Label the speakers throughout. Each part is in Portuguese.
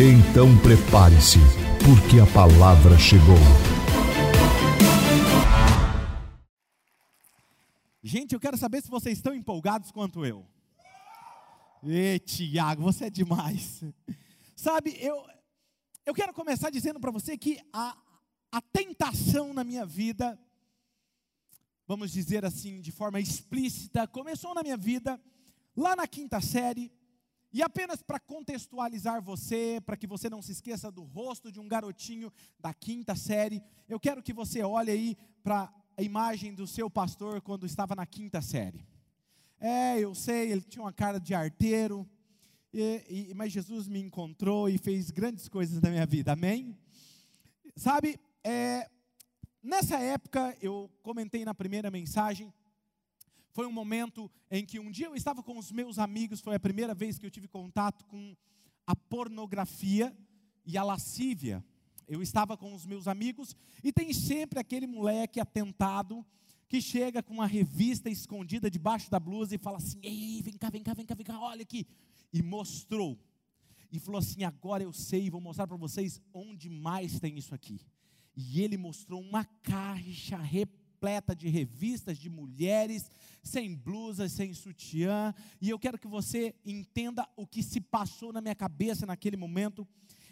Speaker 1: Então prepare-se, porque a palavra chegou.
Speaker 2: Gente, eu quero saber se vocês estão empolgados quanto eu. E Tiago, você é demais. Sabe, eu, eu quero começar dizendo para você que a, a tentação na minha vida, vamos dizer assim, de forma explícita, começou na minha vida lá na quinta série. E apenas para contextualizar você, para que você não se esqueça do rosto de um garotinho da quinta série, eu quero que você olhe aí para a imagem do seu pastor quando estava na quinta série. É, eu sei, ele tinha uma cara de arteiro, e, e, mas Jesus me encontrou e fez grandes coisas na minha vida, amém? Sabe, é, nessa época, eu comentei na primeira mensagem, foi um momento em que um dia eu estava com os meus amigos, foi a primeira vez que eu tive contato com a pornografia e a lascívia. Eu estava com os meus amigos e tem sempre aquele moleque atentado que chega com uma revista escondida debaixo da blusa e fala assim: Ei, vem cá, vem cá, vem cá, vem cá, olha aqui. E mostrou. E falou assim: Agora eu sei, vou mostrar para vocês onde mais tem isso aqui. E ele mostrou uma caixa repleta de revistas de mulheres, sem blusas, sem sutiã. E eu quero que você entenda o que se passou na minha cabeça naquele momento.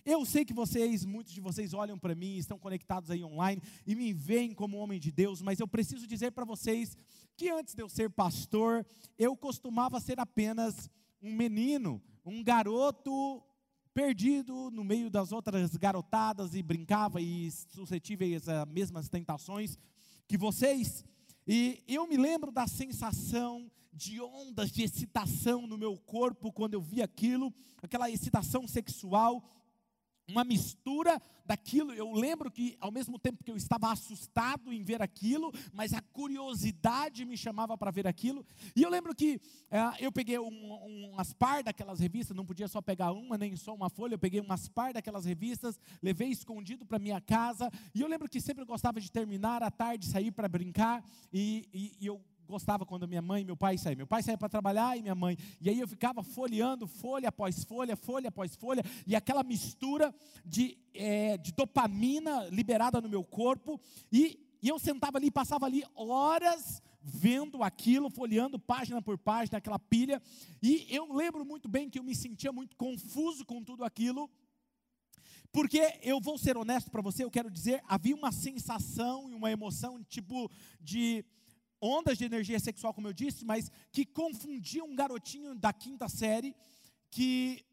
Speaker 2: Eu sei que vocês, muitos de vocês olham para mim, estão conectados aí online e me veem como homem de Deus, mas eu preciso dizer para vocês que antes de eu ser pastor, eu costumava ser apenas um menino, um garoto perdido no meio das outras garotadas e brincava e suscetíveis a mesmas tentações que vocês. E eu me lembro da sensação de ondas de excitação no meu corpo quando eu vi aquilo, aquela excitação sexual uma mistura daquilo. Eu lembro que, ao mesmo tempo que eu estava assustado em ver aquilo, mas a curiosidade me chamava para ver aquilo. E eu lembro que é, eu peguei um, umas par daquelas revistas, não podia só pegar uma, nem só uma folha, eu peguei umas par daquelas revistas, levei escondido para minha casa. E eu lembro que sempre gostava de terminar à tarde, sair para brincar, e, e, e eu gostava quando minha mãe e meu pai saíam. Meu pai saía para trabalhar e minha mãe. E aí eu ficava folheando, folha após folha, folha após folha, e aquela mistura de, é, de dopamina liberada no meu corpo. E, e eu sentava ali, passava ali horas vendo aquilo, folheando página por página, aquela pilha. E eu lembro muito bem que eu me sentia muito confuso com tudo aquilo. Porque eu vou ser honesto para você, eu quero dizer, havia uma sensação e uma emoção tipo de ondas de energia sexual, como eu disse, mas que confundiam um garotinho da quinta série que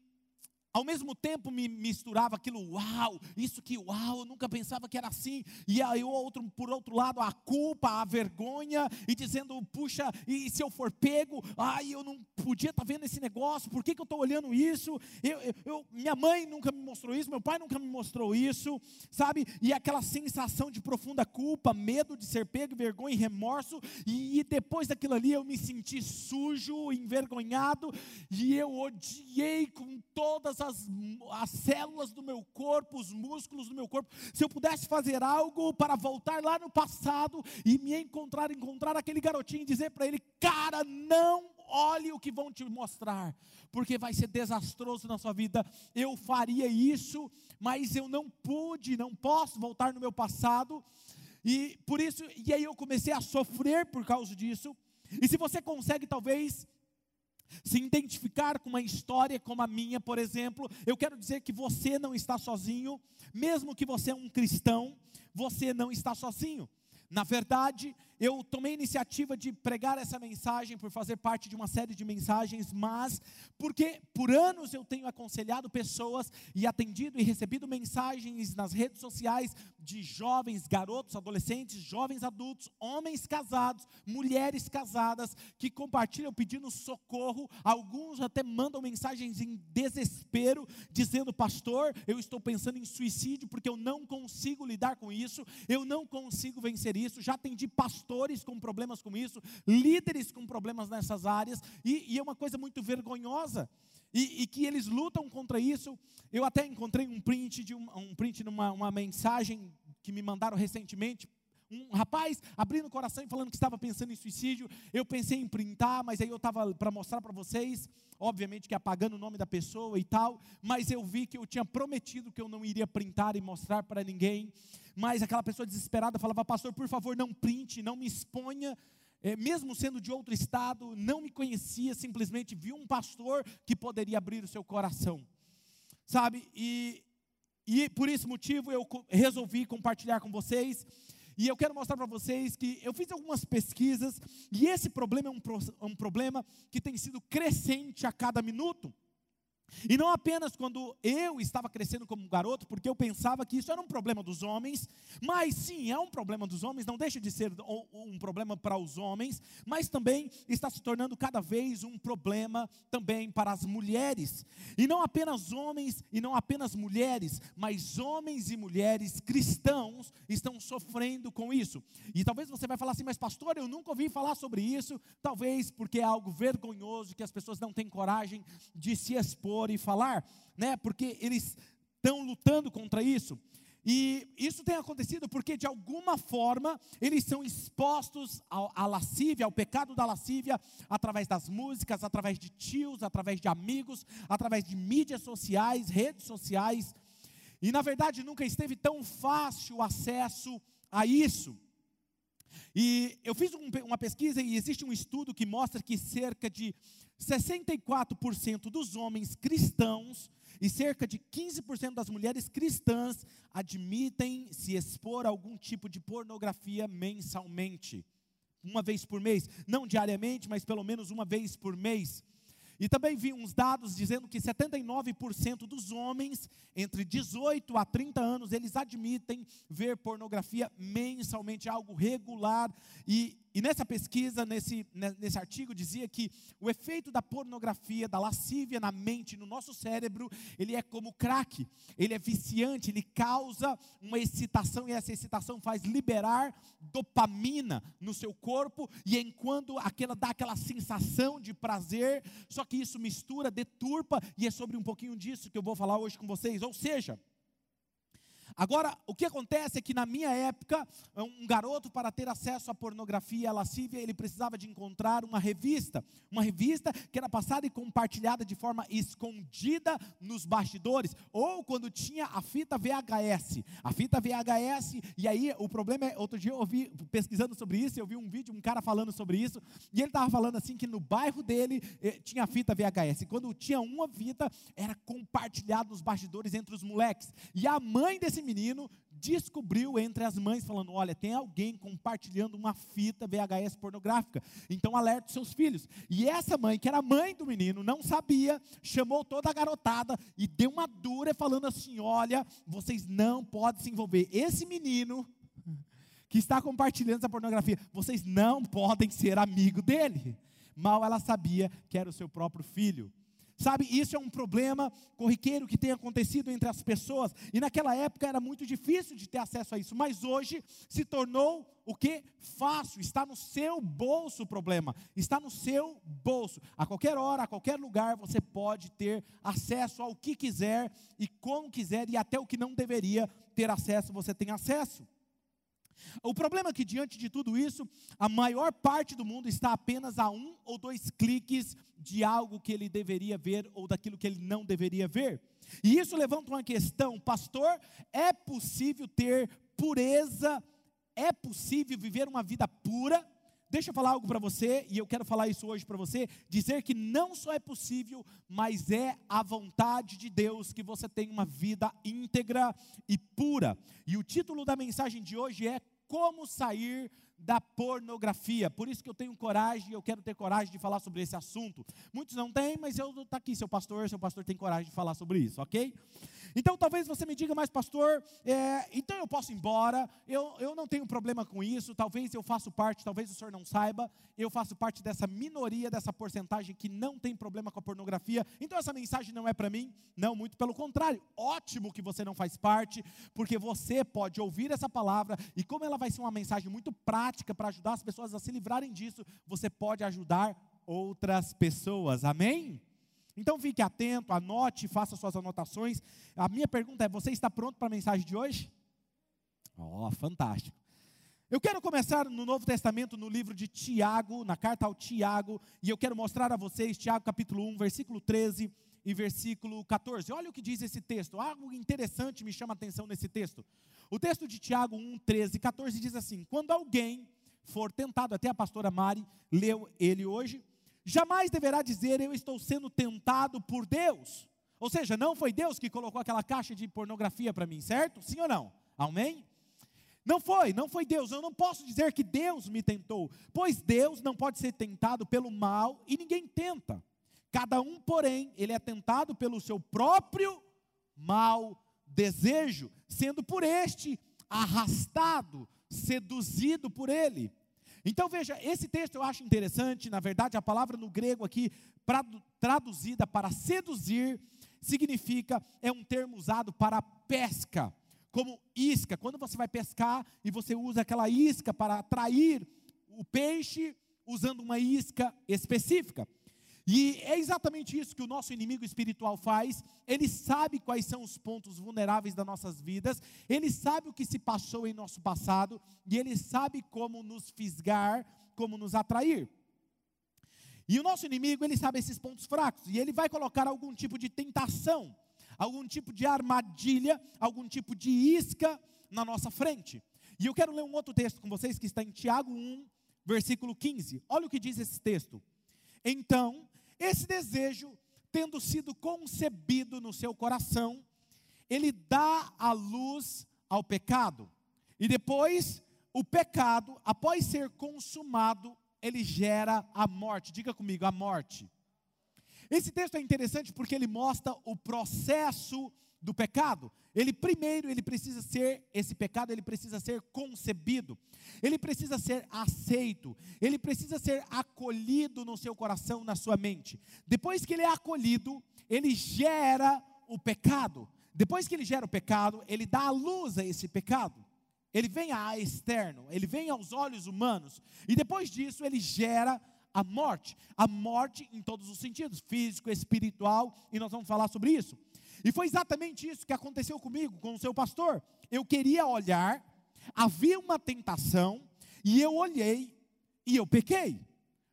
Speaker 2: ao mesmo tempo me misturava aquilo, uau, isso que uau, eu nunca pensava que era assim, e aí outro, por outro lado a culpa, a vergonha, e dizendo, puxa, e se eu for pego, ai, eu não podia estar tá vendo esse negócio, por que, que eu estou olhando isso? Eu, eu, eu, minha mãe nunca me mostrou isso, meu pai nunca me mostrou isso, sabe? E aquela sensação de profunda culpa, medo de ser pego, vergonha e remorso, e, e depois daquilo ali eu me senti sujo, envergonhado, e eu odiei com todas as, as células do meu corpo, os músculos do meu corpo, se eu pudesse fazer algo para voltar lá no passado e me encontrar, encontrar aquele garotinho e dizer para ele: cara, não olhe o que vão te mostrar, porque vai ser desastroso na sua vida. Eu faria isso, mas eu não pude, não posso voltar no meu passado. E por isso, e aí eu comecei a sofrer por causa disso. E se você consegue talvez se identificar com uma história como a minha, por exemplo, eu quero dizer que você não está sozinho, mesmo que você é um cristão, você não está sozinho. Na verdade, eu tomei a iniciativa de pregar essa mensagem por fazer parte de uma série de mensagens, mas porque por anos eu tenho aconselhado pessoas e atendido e recebido mensagens nas redes sociais de jovens, garotos, adolescentes, jovens adultos, homens casados, mulheres casadas que compartilham pedindo socorro. Alguns até mandam mensagens em desespero, dizendo: Pastor, eu estou pensando em suicídio porque eu não consigo lidar com isso, eu não consigo vencer isso. Já atendi pastores com problemas com isso, líderes com problemas nessas áreas, e, e é uma coisa muito vergonhosa. E, e, que eles lutam contra isso. Eu até encontrei um print de um, um print numa uma mensagem que me mandaram recentemente. Um rapaz abrindo o coração e falando que estava pensando em suicídio. Eu pensei em printar, mas aí eu estava para mostrar para vocês, obviamente que apagando o nome da pessoa e tal, mas eu vi que eu tinha prometido que eu não iria printar e mostrar para ninguém. Mas aquela pessoa desesperada falava: Pastor, por favor, não printe, não me exponha é, mesmo sendo de outro estado, não me conhecia, simplesmente viu um pastor que poderia abrir o seu coração, sabe? E, e por esse motivo eu resolvi compartilhar com vocês. E eu quero mostrar para vocês que eu fiz algumas pesquisas e esse problema é um, é um problema que tem sido crescente a cada minuto. E não apenas quando eu estava crescendo como garoto, porque eu pensava que isso era um problema dos homens, mas sim, é um problema dos homens, não deixa de ser um problema para os homens, mas também está se tornando cada vez um problema também para as mulheres. E não apenas homens e não apenas mulheres, mas homens e mulheres cristãos estão sofrendo com isso. E talvez você vai falar assim, mas pastor, eu nunca ouvi falar sobre isso, talvez porque é algo vergonhoso que as pessoas não têm coragem de se expor e falar, né? Porque eles estão lutando contra isso. E isso tem acontecido porque, de alguma forma, eles são expostos à lascívia, ao pecado da lascívia, através das músicas, através de tios, através de amigos, através de mídias sociais, redes sociais. E, na verdade, nunca esteve tão fácil o acesso a isso. E eu fiz um, uma pesquisa e existe um estudo que mostra que cerca de 64% dos homens cristãos e cerca de 15% das mulheres cristãs admitem se expor a algum tipo de pornografia mensalmente. Uma vez por mês, não diariamente, mas pelo menos uma vez por mês. E também vi uns dados dizendo que 79% dos homens entre 18 a 30 anos, eles admitem ver pornografia mensalmente, algo regular. E e nessa pesquisa, nesse, nesse artigo, dizia que o efeito da pornografia, da lascívia na mente, no nosso cérebro, ele é como crack, ele é viciante, ele causa uma excitação, e essa excitação faz liberar dopamina no seu corpo, e enquanto aquela dá aquela sensação de prazer, só que isso mistura, deturpa, e é sobre um pouquinho disso que eu vou falar hoje com vocês. Ou seja, Agora, o que acontece é que na minha época, um garoto para ter acesso à pornografia, à lascívia, ele precisava de encontrar uma revista, uma revista que era passada e compartilhada de forma escondida nos bastidores, ou quando tinha a fita VHS. A fita VHS, e aí o problema é, outro dia eu ouvi, pesquisando sobre isso, eu vi um vídeo, um cara falando sobre isso, e ele estava falando assim que no bairro dele eh, tinha fita VHS, e quando tinha uma fita, era compartilhado nos bastidores entre os moleques. E a mãe desse menino descobriu entre as mães, falando: Olha, tem alguém compartilhando uma fita VHS pornográfica, então alerte seus filhos. E essa mãe, que era mãe do menino, não sabia, chamou toda a garotada e deu uma dura, falando assim: Olha, vocês não podem se envolver. Esse menino que está compartilhando essa pornografia, vocês não podem ser amigo dele. Mal ela sabia que era o seu próprio filho. Sabe, isso é um problema corriqueiro que tem acontecido entre as pessoas. E naquela época era muito difícil de ter acesso a isso, mas hoje se tornou o que? Fácil, está no seu bolso o problema, está no seu bolso. A qualquer hora, a qualquer lugar, você pode ter acesso ao que quiser e como quiser, e até o que não deveria ter acesso, você tem acesso. O problema é que, diante de tudo isso, a maior parte do mundo está apenas a um ou dois cliques de algo que ele deveria ver ou daquilo que ele não deveria ver. E isso levanta uma questão, pastor: é possível ter pureza? É possível viver uma vida pura? Deixa eu falar algo para você, e eu quero falar isso hoje para você: dizer que não só é possível, mas é a vontade de Deus que você tenha uma vida íntegra e pura. E o título da mensagem de hoje é como sair da pornografia. Por isso que eu tenho coragem, eu quero ter coragem de falar sobre esse assunto. Muitos não têm, mas eu estou aqui, seu pastor, seu pastor tem coragem de falar sobre isso, ok? Então talvez você me diga, mas pastor, é, então eu posso ir embora, eu, eu não tenho problema com isso, talvez eu faço parte, talvez o senhor não saiba, eu faço parte dessa minoria, dessa porcentagem que não tem problema com a pornografia, então essa mensagem não é para mim, não, muito pelo contrário, ótimo que você não faz parte, porque você pode ouvir essa palavra, e como ela vai ser uma mensagem muito prática para ajudar as pessoas a se livrarem disso, você pode ajudar outras pessoas, amém? Então fique atento, anote, faça suas anotações. A minha pergunta é: você está pronto para a mensagem de hoje? Ó, oh, fantástico. Eu quero começar no Novo Testamento, no livro de Tiago, na carta ao Tiago, e eu quero mostrar a vocês, Tiago capítulo 1, versículo 13 e versículo 14. Olha o que diz esse texto, algo interessante me chama a atenção nesse texto. O texto de Tiago 1, 13 e 14 diz assim: Quando alguém for tentado, até a pastora Mari leu ele hoje, jamais deverá dizer eu estou sendo tentado por Deus. Ou seja, não foi Deus que colocou aquela caixa de pornografia para mim, certo? Sim ou não? Amém? Não foi, não foi Deus. Eu não posso dizer que Deus me tentou, pois Deus não pode ser tentado pelo mal e ninguém tenta. Cada um, porém, ele é tentado pelo seu próprio mal desejo, sendo por este arrastado, seduzido por ele. Então veja, esse texto eu acho interessante, na verdade a palavra no grego aqui, traduzida para seduzir, significa, é um termo usado para pesca, como isca. Quando você vai pescar e você usa aquela isca para atrair o peixe, usando uma isca específica. E é exatamente isso que o nosso inimigo espiritual faz. Ele sabe quais são os pontos vulneráveis das nossas vidas, ele sabe o que se passou em nosso passado, e ele sabe como nos fisgar, como nos atrair. E o nosso inimigo, ele sabe esses pontos fracos, e ele vai colocar algum tipo de tentação, algum tipo de armadilha, algum tipo de isca na nossa frente. E eu quero ler um outro texto com vocês que está em Tiago 1, versículo 15. Olha o que diz esse texto. Então, esse desejo, tendo sido concebido no seu coração, ele dá a luz ao pecado. E depois, o pecado, após ser consumado, ele gera a morte. Diga comigo, a morte. Esse texto é interessante porque ele mostra o processo do pecado. Ele primeiro, ele precisa ser esse pecado, ele precisa ser concebido. Ele precisa ser aceito, ele precisa ser acolhido no seu coração, na sua mente. Depois que ele é acolhido, ele gera o pecado. Depois que ele gera o pecado, ele dá a luz a esse pecado. Ele vem a externo, ele vem aos olhos humanos. E depois disso, ele gera a morte. A morte em todos os sentidos, físico, espiritual, e nós vamos falar sobre isso. E foi exatamente isso que aconteceu comigo, com o seu pastor. Eu queria olhar, havia uma tentação, e eu olhei e eu pequei.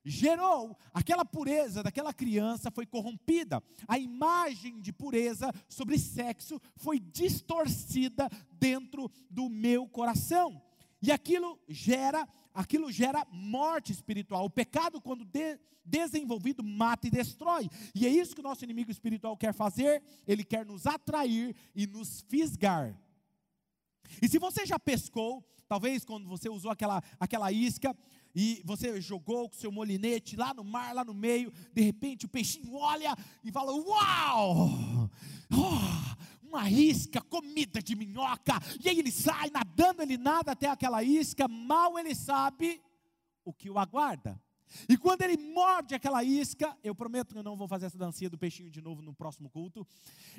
Speaker 2: Gerou aquela pureza daquela criança foi corrompida. A imagem de pureza sobre sexo foi distorcida dentro do meu coração. E aquilo gera, aquilo gera morte espiritual. O pecado quando de, desenvolvido mata e destrói. E é isso que o nosso inimigo espiritual quer fazer, ele quer nos atrair e nos fisgar. E se você já pescou, talvez quando você usou aquela, aquela isca e você jogou com seu molinete lá no mar, lá no meio, de repente o peixinho olha e fala: Uau! Oh, uma isca, comida de minhoca. E aí ele sai nadando, ele nada até aquela isca, mal ele sabe o que o aguarda. E quando ele morde aquela isca, eu prometo que eu não vou fazer essa dancinha do peixinho de novo no próximo culto.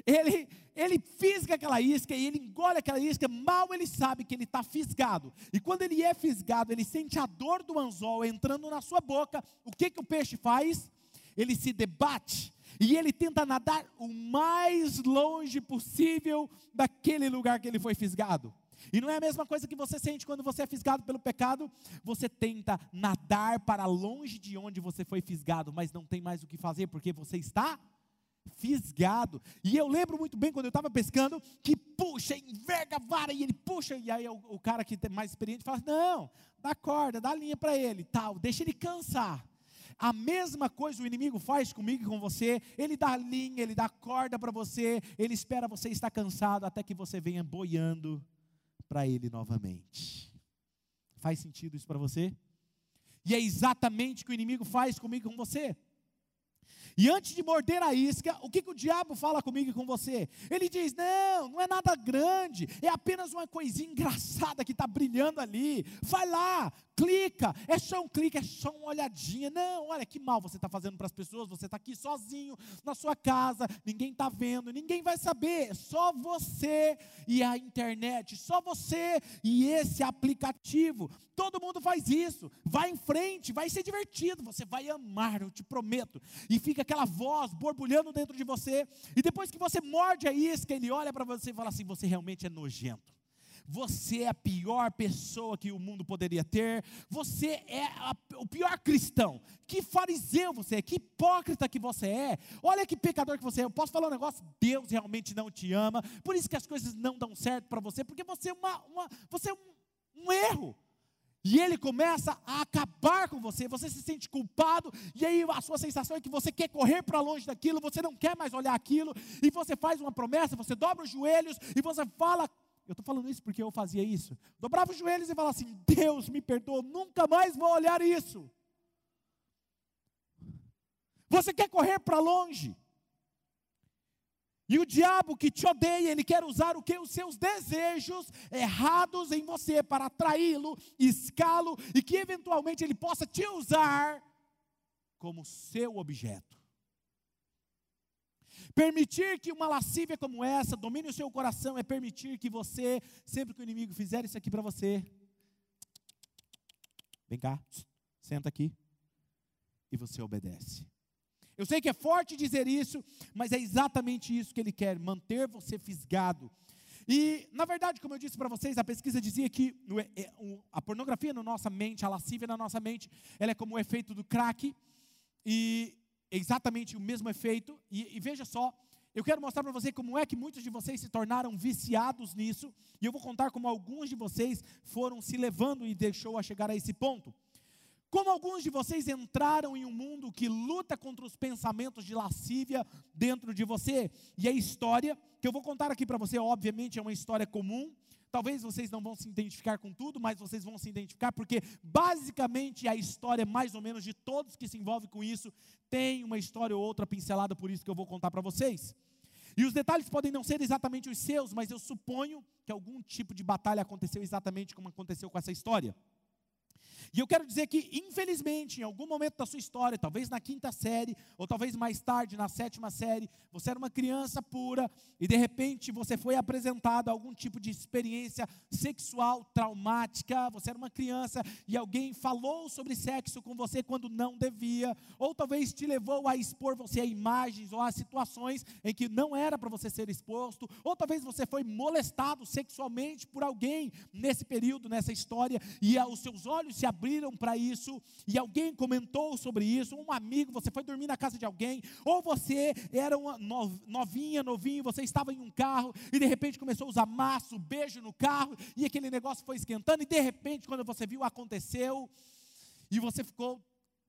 Speaker 2: Ele, ele fisga aquela isca e ele engole aquela isca, mal ele sabe que ele está fisgado. E quando ele é fisgado, ele sente a dor do anzol entrando na sua boca. O que, que o peixe faz? Ele se debate e ele tenta nadar o mais longe possível daquele lugar que ele foi fisgado. E não é a mesma coisa que você sente quando você é fisgado pelo pecado. Você tenta nadar para longe de onde você foi fisgado, mas não tem mais o que fazer porque você está fisgado. E eu lembro muito bem quando eu estava pescando que puxa, enverga a vara e ele puxa. E aí o, o cara que é mais experiente fala: Não, dá corda, dá linha para ele, tal, deixa ele cansar. A mesma coisa o inimigo faz comigo e com você. Ele dá linha, ele dá corda para você, ele espera você estar cansado até que você venha boiando para Ele novamente. Faz sentido isso para você? E é exatamente o que o inimigo faz comigo e com você. E antes de morder a isca, o que, que o diabo fala comigo e com você? Ele diz: não, não é nada grande, é apenas uma coisinha engraçada que está brilhando ali. Vai lá, clica, é só um clique, é só uma olhadinha. Não, olha que mal você está fazendo para as pessoas, você está aqui sozinho na sua casa, ninguém está vendo, ninguém vai saber, só você e a internet, só você e esse aplicativo. Todo mundo faz isso. Vai em frente, vai ser divertido, você vai amar, eu te prometo. E fica aquela voz borbulhando dentro de você, e depois que você morde a isca, ele olha para você e fala assim: você realmente é nojento. Você é a pior pessoa que o mundo poderia ter. Você é a, o pior cristão. Que fariseu você é. Que hipócrita que você é. Olha que pecador que você é. Eu posso falar um negócio? Deus realmente não te ama. Por isso que as coisas não dão certo para você. Porque você é, uma, uma você é um, um erro. E ele começa a acabar com você, você se sente culpado, e aí a sua sensação é que você quer correr para longe daquilo, você não quer mais olhar aquilo, e você faz uma promessa, você dobra os joelhos, e você fala eu estou falando isso porque eu fazia isso. Dobrava os joelhos e falava assim: Deus me perdoa, nunca mais vou olhar isso. Você quer correr para longe. E o diabo que te odeia, ele quer usar o que? Os seus desejos errados em você para atraí-lo, escá-lo e que eventualmente ele possa te usar como seu objeto. Permitir que uma lascívia como essa domine o seu coração é permitir que você, sempre que o inimigo fizer isso aqui para você, vem cá, senta aqui, e você obedece. Eu sei que é forte dizer isso, mas é exatamente isso que ele quer: manter você fisgado. E, na verdade, como eu disse para vocês, a pesquisa dizia que é, a pornografia na nossa mente, a lascívia na nossa mente, ela é como o efeito do crack. E exatamente o mesmo efeito. E, e veja só, eu quero mostrar para você como é que muitos de vocês se tornaram viciados nisso. E eu vou contar como alguns de vocês foram se levando e deixou a chegar a esse ponto. Como alguns de vocês entraram em um mundo que luta contra os pensamentos de lascívia dentro de você. E a história que eu vou contar aqui para você, obviamente, é uma história comum. Talvez vocês não vão se identificar com tudo, mas vocês vão se identificar porque basicamente a história mais ou menos de todos que se envolvem com isso tem uma história ou outra pincelada, por isso que eu vou contar para vocês. E os detalhes podem não ser exatamente os seus, mas eu suponho que algum tipo de batalha aconteceu exatamente como aconteceu com essa história. E eu quero dizer que, infelizmente, em algum momento da sua história, talvez na quinta série, ou talvez mais tarde, na sétima série, você era uma criança pura e de repente você foi apresentado a algum tipo de experiência sexual traumática. Você era uma criança e alguém falou sobre sexo com você quando não devia, ou talvez te levou a expor você a imagens ou a situações em que não era para você ser exposto, ou talvez você foi molestado sexualmente por alguém nesse período, nessa história, e os seus olhos se abriram abriram para isso e alguém comentou sobre isso, um amigo, você foi dormir na casa de alguém, ou você era uma novinha, novinho, você estava em um carro e de repente começou a usar maço, beijo no carro e aquele negócio foi esquentando e de repente quando você viu aconteceu e você ficou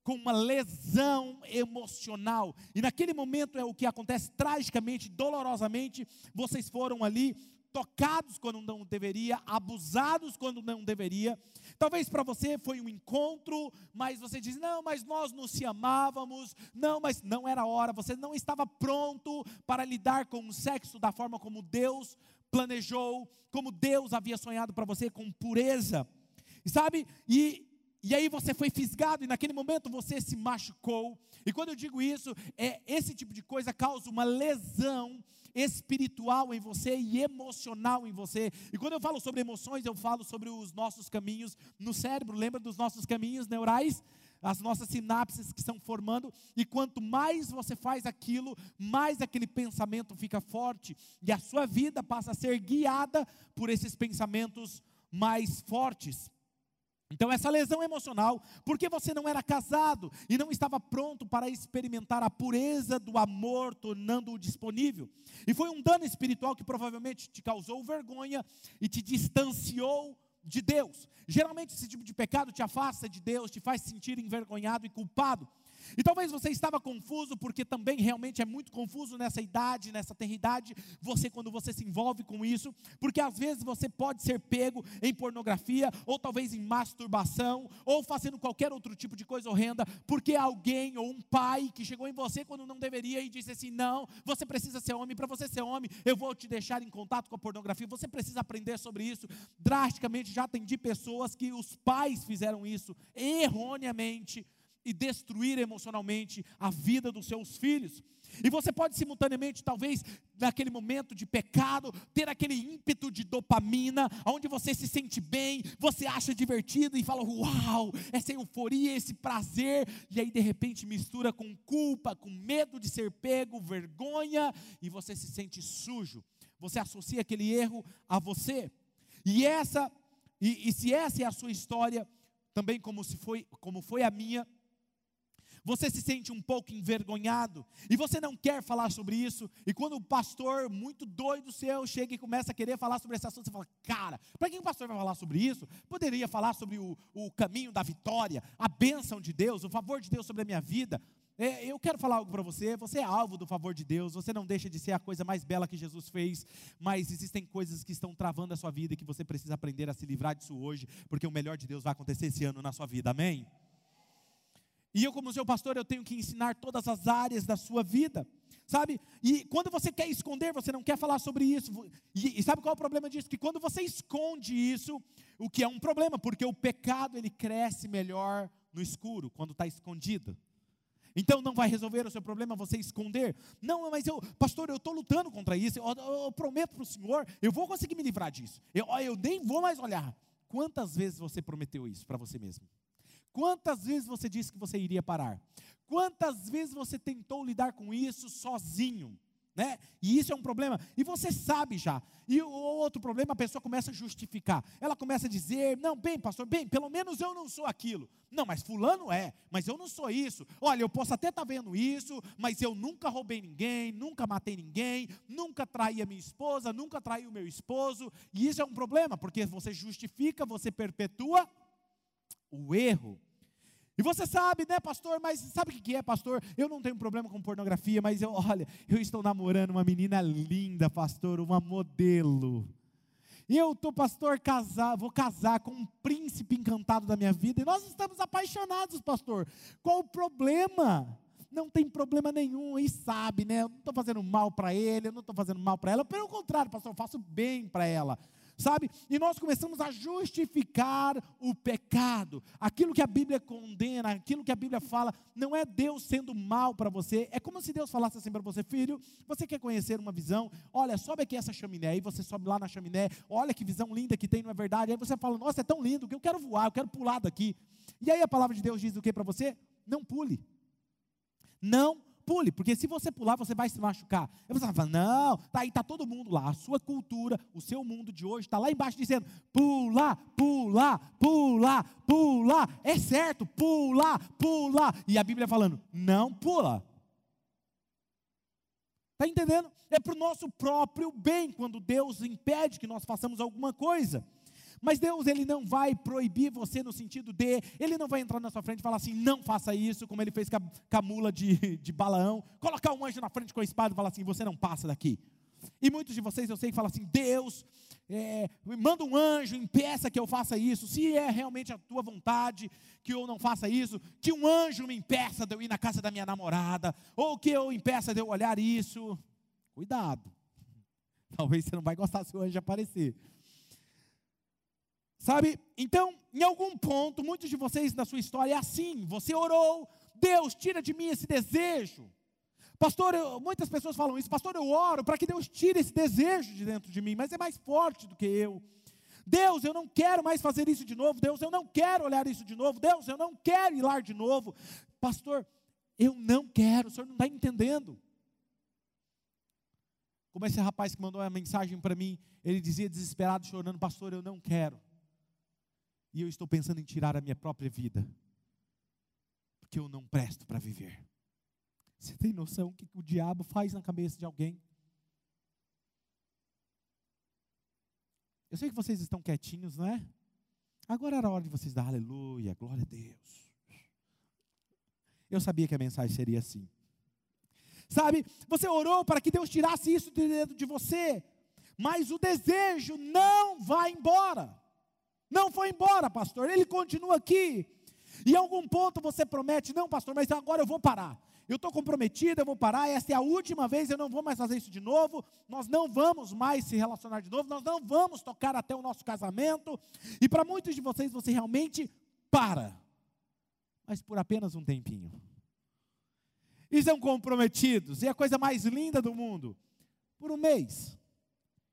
Speaker 2: com uma lesão emocional. E naquele momento é o que acontece tragicamente, dolorosamente, vocês foram ali tocados quando não deveria, abusados quando não deveria. Talvez para você foi um encontro, mas você diz: "Não, mas nós nos se amávamos". Não, mas não era hora, você não estava pronto para lidar com o sexo da forma como Deus planejou, como Deus havia sonhado para você com pureza. Sabe? E e aí você foi fisgado e naquele momento você se machucou. E quando eu digo isso, é esse tipo de coisa causa uma lesão espiritual em você e emocional em você. E quando eu falo sobre emoções, eu falo sobre os nossos caminhos no cérebro. Lembra dos nossos caminhos neurais? As nossas sinapses que estão formando, e quanto mais você faz aquilo, mais aquele pensamento fica forte, e a sua vida passa a ser guiada por esses pensamentos mais fortes. Então, essa lesão emocional, porque você não era casado e não estava pronto para experimentar a pureza do amor, tornando-o disponível. E foi um dano espiritual que provavelmente te causou vergonha e te distanciou de Deus. Geralmente, esse tipo de pecado te afasta de Deus, te faz sentir envergonhado e culpado. E talvez você estava confuso, porque também realmente é muito confuso nessa idade, nessa tenridade, você quando você se envolve com isso, porque às vezes você pode ser pego em pornografia, ou talvez em masturbação, ou fazendo qualquer outro tipo de coisa horrenda, porque alguém ou um pai que chegou em você quando não deveria e disse assim: "Não, você precisa ser homem, para você ser homem, eu vou te deixar em contato com a pornografia, você precisa aprender sobre isso". Drasticamente já atendi pessoas que os pais fizeram isso erroneamente e destruir emocionalmente a vida dos seus filhos. E você pode simultaneamente, talvez, naquele momento de pecado, ter aquele ímpeto de dopamina, onde você se sente bem, você acha divertido e fala: Uau, essa euforia, esse prazer, e aí de repente mistura com culpa, com medo de ser pego, vergonha, e você se sente sujo. Você associa aquele erro a você. E essa, e, e se essa é a sua história, também como se foi, como foi a minha, você se sente um pouco envergonhado e você não quer falar sobre isso. E quando o pastor, muito doido seu, chega e começa a querer falar sobre esse assunto, você fala: Cara, para quem o pastor vai falar sobre isso? Poderia falar sobre o, o caminho da vitória, a bênção de Deus, o favor de Deus sobre a minha vida. É, eu quero falar algo para você. Você é alvo do favor de Deus. Você não deixa de ser a coisa mais bela que Jesus fez. Mas existem coisas que estão travando a sua vida e que você precisa aprender a se livrar disso hoje, porque o melhor de Deus vai acontecer esse ano na sua vida. Amém? E eu, como seu pastor, eu tenho que ensinar todas as áreas da sua vida, sabe? E quando você quer esconder, você não quer falar sobre isso. E, e sabe qual é o problema disso? Que quando você esconde isso, o que é um problema, porque o pecado ele cresce melhor no escuro, quando está escondido. Então não vai resolver o seu problema você esconder. Não, mas eu, pastor, eu estou lutando contra isso. Eu, eu, eu prometo para o Senhor, eu vou conseguir me livrar disso. Eu, eu nem vou mais olhar. Quantas vezes você prometeu isso para você mesmo? Quantas vezes você disse que você iria parar? Quantas vezes você tentou lidar com isso sozinho? Né? E isso é um problema. E você sabe já. E o outro problema, a pessoa começa a justificar. Ela começa a dizer: Não, bem, pastor, bem, pelo menos eu não sou aquilo. Não, mas Fulano é, mas eu não sou isso. Olha, eu posso até estar tá vendo isso, mas eu nunca roubei ninguém, nunca matei ninguém, nunca traí a minha esposa, nunca traí o meu esposo. E isso é um problema, porque você justifica, você perpetua o erro. E você sabe, né, pastor? Mas sabe o que é, pastor? Eu não tenho problema com pornografia, mas eu, olha, eu estou namorando uma menina linda, pastor, uma modelo. Eu estou, pastor, casar, vou casar com um príncipe encantado da minha vida. E nós estamos apaixonados, pastor. Qual o problema? Não tem problema nenhum, e sabe, né? Eu não estou fazendo mal para ele, eu não estou fazendo mal para ela. Pelo contrário, pastor, eu faço bem para ela sabe? E nós começamos a justificar o pecado. Aquilo que a Bíblia condena, aquilo que a Bíblia fala, não é Deus sendo mal para você. É como se Deus falasse assim para você, filho: você quer conhecer uma visão? Olha, sobe aqui essa chaminé. Aí você sobe lá na chaminé, olha que visão linda que tem, não é verdade? Aí você fala: nossa, é tão lindo que eu quero voar, eu quero pular daqui. E aí a palavra de Deus diz o que para você? Não pule. Não pule, porque se você pular, você vai se machucar. Aí você não, tá aí, está todo mundo lá. A sua cultura, o seu mundo de hoje está lá embaixo dizendo: pula, pula, pula, pula. É certo, pula, pula. E a Bíblia falando: não pula. Está entendendo? É para o nosso próprio bem, quando Deus impede que nós façamos alguma coisa. Mas Deus ele não vai proibir você no sentido de, ele não vai entrar na sua frente e falar assim, não faça isso, como ele fez com a, com a mula de, de Balaão, colocar um anjo na frente com a espada e falar assim, você não passa daqui. E muitos de vocês eu sei que falam assim, Deus, é, manda um anjo, impeça que eu faça isso. Se é realmente a tua vontade que eu não faça isso, que um anjo me impeça de eu ir na casa da minha namorada, ou que eu impeça de eu olhar isso. Cuidado. Talvez você não vai gostar se o anjo aparecer. Sabe? Então, em algum ponto, muitos de vocês na sua história é assim: você orou, Deus, tira de mim esse desejo. Pastor, eu, muitas pessoas falam isso, pastor, eu oro para que Deus tire esse desejo de dentro de mim, mas é mais forte do que eu. Deus, eu não quero mais fazer isso de novo. Deus, eu não quero olhar isso de novo. Deus, eu não quero ir lá de novo. Pastor, eu não quero, o senhor não está entendendo. Como esse rapaz que mandou uma mensagem para mim, ele dizia desesperado, chorando: Pastor, eu não quero e eu estou pensando em tirar a minha própria vida, porque eu não presto para viver. Você tem noção o que o diabo faz na cabeça de alguém? Eu sei que vocês estão quietinhos, não é? Agora era a hora de vocês dar aleluia, glória a Deus. Eu sabia que a mensagem seria assim. Sabe, você orou para que Deus tirasse isso de dentro de você, mas o desejo não vai embora. Não foi embora, pastor, ele continua aqui. E em algum ponto você promete, não, pastor, mas agora eu vou parar. Eu estou comprometido, eu vou parar, essa é a última vez, eu não vou mais fazer isso de novo, nós não vamos mais se relacionar de novo, nós não vamos tocar até o nosso casamento. E para muitos de vocês, você realmente para, mas por apenas um tempinho. E são comprometidos, e a coisa mais linda do mundo, por um mês.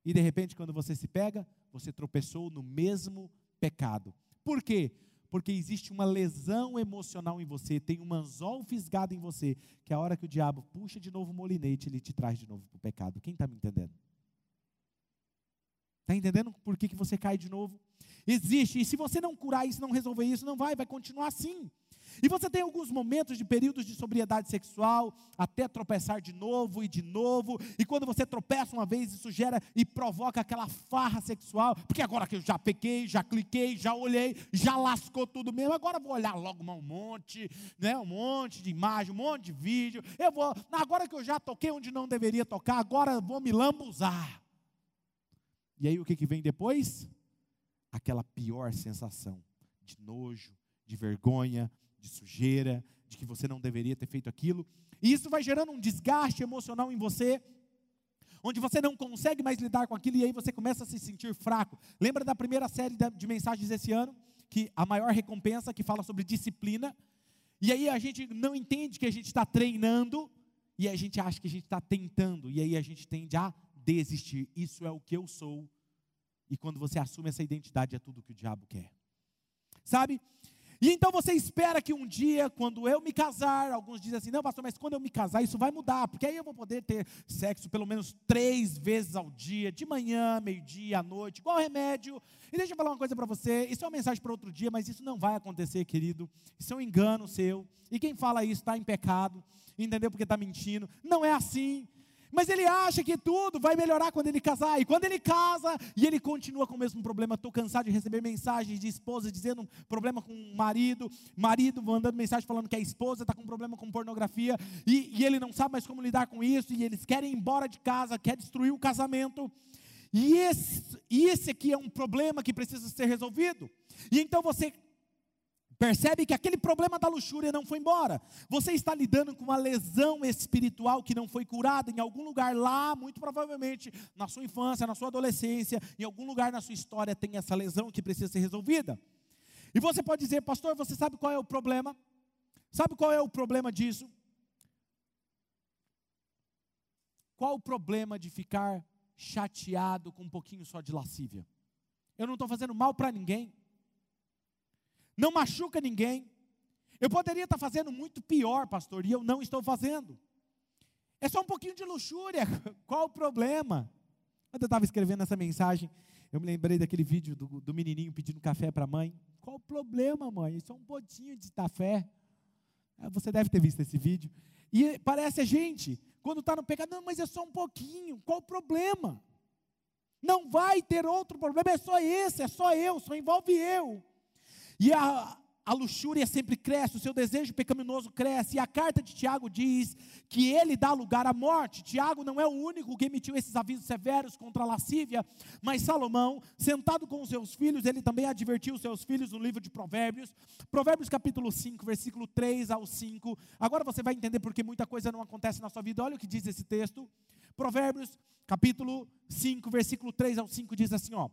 Speaker 2: E de repente, quando você se pega, você tropeçou no mesmo pecado. Por quê? Porque existe uma lesão emocional em você, tem um anzol fisgado em você, que a hora que o diabo puxa de novo o molinete, ele te traz de novo para o pecado. Quem está me entendendo? Está entendendo por que, que você cai de novo? Existe, e se você não curar isso, não resolver isso, não vai, vai continuar assim. E você tem alguns momentos de períodos de sobriedade sexual, até tropeçar de novo e de novo. E quando você tropeça uma vez, isso gera e provoca aquela farra sexual. Porque agora que eu já pequei, já cliquei, já olhei, já lascou tudo mesmo. Agora vou olhar logo um monte, né? Um monte de imagem, um monte de vídeo. Eu vou, agora que eu já toquei onde não deveria tocar, agora vou me lambuzar. E aí o que, que vem depois? Aquela pior sensação de nojo, de vergonha, de sujeira, de que você não deveria ter feito aquilo. E isso vai gerando um desgaste emocional em você, onde você não consegue mais lidar com aquilo e aí você começa a se sentir fraco. Lembra da primeira série de mensagens esse ano? Que a maior recompensa, que fala sobre disciplina. E aí a gente não entende que a gente está treinando e a gente acha que a gente está tentando. E aí a gente tende a desistir. Isso é o que eu sou. E quando você assume essa identidade, é tudo que o diabo quer. Sabe? E então você espera que um dia, quando eu me casar, alguns dizem assim: não, pastor, mas quando eu me casar, isso vai mudar, porque aí eu vou poder ter sexo pelo menos três vezes ao dia, de manhã, meio-dia, à noite, igual remédio. E deixa eu falar uma coisa para você: isso é uma mensagem para outro dia, mas isso não vai acontecer, querido. Isso é um engano seu. E quem fala isso está em pecado, entendeu? Porque está mentindo. Não é assim. Mas ele acha que tudo vai melhorar quando ele casar. E quando ele casa e ele continua com o mesmo problema, estou cansado de receber mensagens de esposa dizendo um problema com o marido, marido mandando mensagem falando que a esposa está com problema com pornografia e, e ele não sabe mais como lidar com isso e eles querem ir embora de casa, quer destruir o casamento. E esse, e esse aqui é um problema que precisa ser resolvido. E então você Percebe que aquele problema da luxúria não foi embora. Você está lidando com uma lesão espiritual que não foi curada em algum lugar lá, muito provavelmente na sua infância, na sua adolescência, em algum lugar na sua história tem essa lesão que precisa ser resolvida. E você pode dizer, pastor, você sabe qual é o problema? Sabe qual é o problema disso? Qual o problema de ficar chateado com um pouquinho só de lascívia? Eu não estou fazendo mal para ninguém não machuca ninguém. Eu poderia estar fazendo muito pior, pastor, e eu não estou fazendo. É só um pouquinho de luxúria, qual o problema? Quando eu estava escrevendo essa mensagem, eu me lembrei daquele vídeo do, do menininho pedindo café para a mãe. Qual o problema, mãe? Isso é um potinho de café. Ah, você deve ter visto esse vídeo. E parece a gente, quando está no pecado, não, mas é só um pouquinho. Qual o problema? Não vai ter outro problema, é só esse, é só eu, só envolve eu. E a, a luxúria sempre cresce, o seu desejo pecaminoso cresce, e a carta de Tiago diz que ele dá lugar à morte. Tiago não é o único que emitiu esses avisos severos contra a lascívia, mas Salomão, sentado com os seus filhos, ele também advertiu os seus filhos no livro de Provérbios, Provérbios capítulo 5, versículo 3 ao 5. Agora você vai entender porque muita coisa não acontece na sua vida. Olha o que diz esse texto. Provérbios capítulo 5, versículo 3 ao 5 diz assim, ó: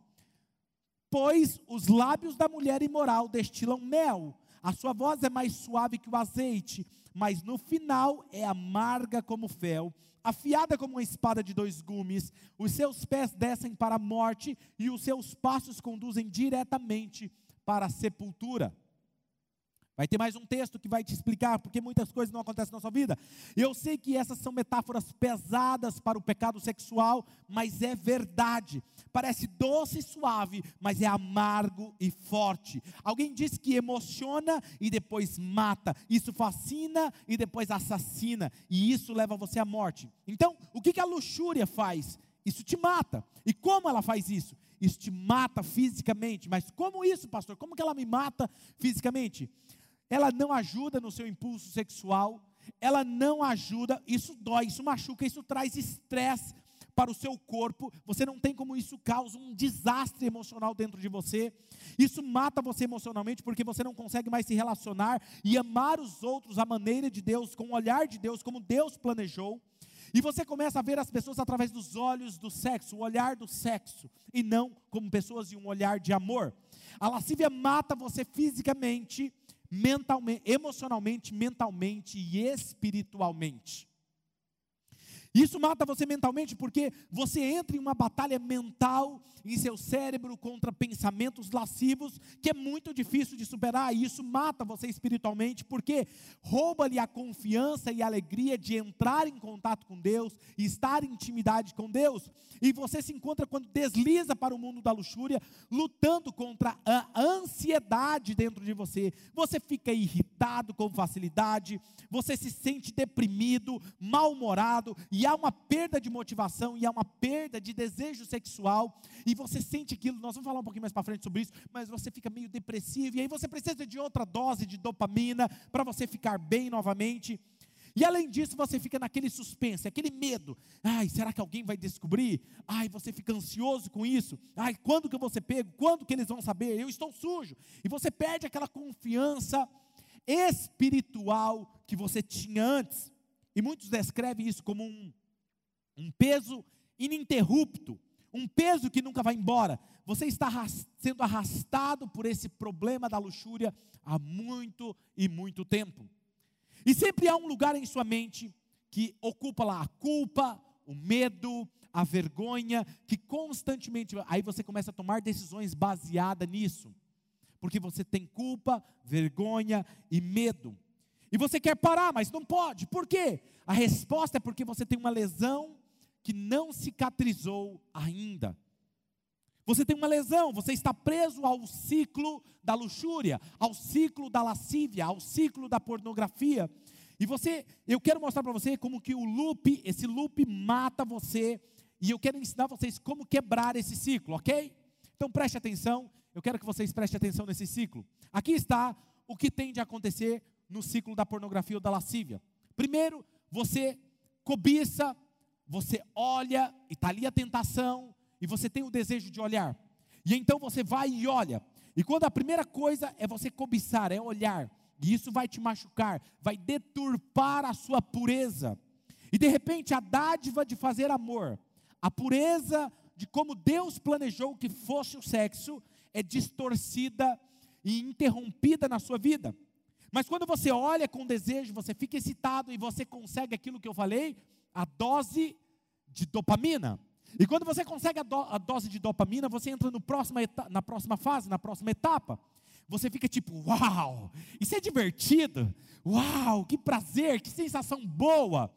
Speaker 2: Pois os lábios da mulher imoral destilam mel, a sua voz é mais suave que o azeite, mas no final é amarga como fel, afiada como uma espada de dois gumes. Os seus pés descem para a morte e os seus passos conduzem diretamente para a sepultura. Vai ter mais um texto que vai te explicar porque muitas coisas não acontecem na sua vida. Eu sei que essas são metáforas pesadas para o pecado sexual, mas é verdade. Parece doce e suave, mas é amargo e forte. Alguém diz que emociona e depois mata. Isso fascina e depois assassina. E isso leva você à morte. Então, o que a luxúria faz? Isso te mata. E como ela faz isso? Isso te mata fisicamente. Mas como isso, pastor? Como que ela me mata fisicamente? Ela não ajuda no seu impulso sexual, ela não ajuda, isso dói, isso machuca, isso traz estresse para o seu corpo, você não tem como isso causa um desastre emocional dentro de você. Isso mata você emocionalmente porque você não consegue mais se relacionar e amar os outros à maneira de Deus, com o olhar de Deus, como Deus planejou. E você começa a ver as pessoas através dos olhos do sexo, o olhar do sexo, e não como pessoas de um olhar de amor. A lascívia mata você fisicamente, mentalmente, emocionalmente, mentalmente e espiritualmente. Isso mata você mentalmente porque você entra em uma batalha mental em seu cérebro contra pensamentos lascivos que é muito difícil de superar. E isso mata você espiritualmente porque rouba-lhe a confiança e a alegria de entrar em contato com Deus estar em intimidade com Deus. E você se encontra quando desliza para o mundo da luxúria, lutando contra a ansiedade dentro de você. Você fica irritado com facilidade, você se sente deprimido, mal-humorado e há uma perda de motivação e há uma perda de desejo sexual, e você sente aquilo, nós vamos falar um pouquinho mais para frente sobre isso, mas você fica meio depressivo, e aí você precisa de outra dose de dopamina para você ficar bem novamente. E além disso, você fica naquele suspense, aquele medo. Ai, será que alguém vai descobrir? Ai, você fica ansioso com isso. Ai, quando que eu vou ser pego? Quando que eles vão saber? Eu estou sujo. E você perde aquela confiança espiritual que você tinha antes. E muitos descrevem isso como um, um peso ininterrupto, um peso que nunca vai embora. Você está sendo arrastado por esse problema da luxúria há muito e muito tempo. E sempre há um lugar em sua mente que ocupa lá a culpa, o medo, a vergonha, que constantemente. Aí você começa a tomar decisões baseadas nisso. Porque você tem culpa, vergonha e medo. E você quer parar, mas não pode. Por quê? A resposta é porque você tem uma lesão que não cicatrizou ainda. Você tem uma lesão, você está preso ao ciclo da luxúria, ao ciclo da lascívia, ao ciclo da pornografia. E você, eu quero mostrar para você como que o loop, esse loop mata você, e eu quero ensinar vocês como quebrar esse ciclo, ok? Então preste atenção, eu quero que vocês prestem atenção nesse ciclo. Aqui está o que tem de acontecer no ciclo da pornografia ou da lascívia. Primeiro, você cobiça, você olha, e está ali a tentação, e você tem o desejo de olhar. E então você vai e olha. E quando a primeira coisa é você cobiçar, é olhar, e isso vai te machucar, vai deturpar a sua pureza. E de repente a dádiva de fazer amor, a pureza de como Deus planejou que fosse o sexo, é distorcida e interrompida na sua vida. Mas quando você olha com desejo, você fica excitado e você consegue aquilo que eu falei, a dose de dopamina. E quando você consegue a, do, a dose de dopamina, você entra próxima na próxima fase, na próxima etapa. Você fica tipo, uau, isso é divertido, uau, que prazer, que sensação boa.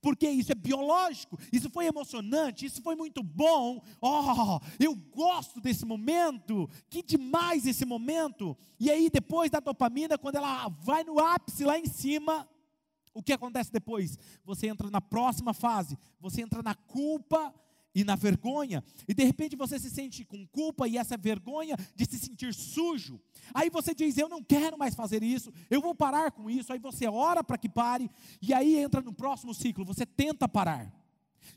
Speaker 2: Porque isso é biológico, isso foi emocionante, isso foi muito bom. Oh, eu gosto desse momento, que demais esse momento. E aí, depois da dopamina, quando ela vai no ápice lá em cima, o que acontece depois? Você entra na próxima fase, você entra na culpa e na vergonha, e de repente você se sente com culpa e essa vergonha de se sentir sujo. Aí você diz: Eu não quero mais fazer isso, eu vou parar com isso. Aí você ora para que pare, e aí entra no próximo ciclo, você tenta parar.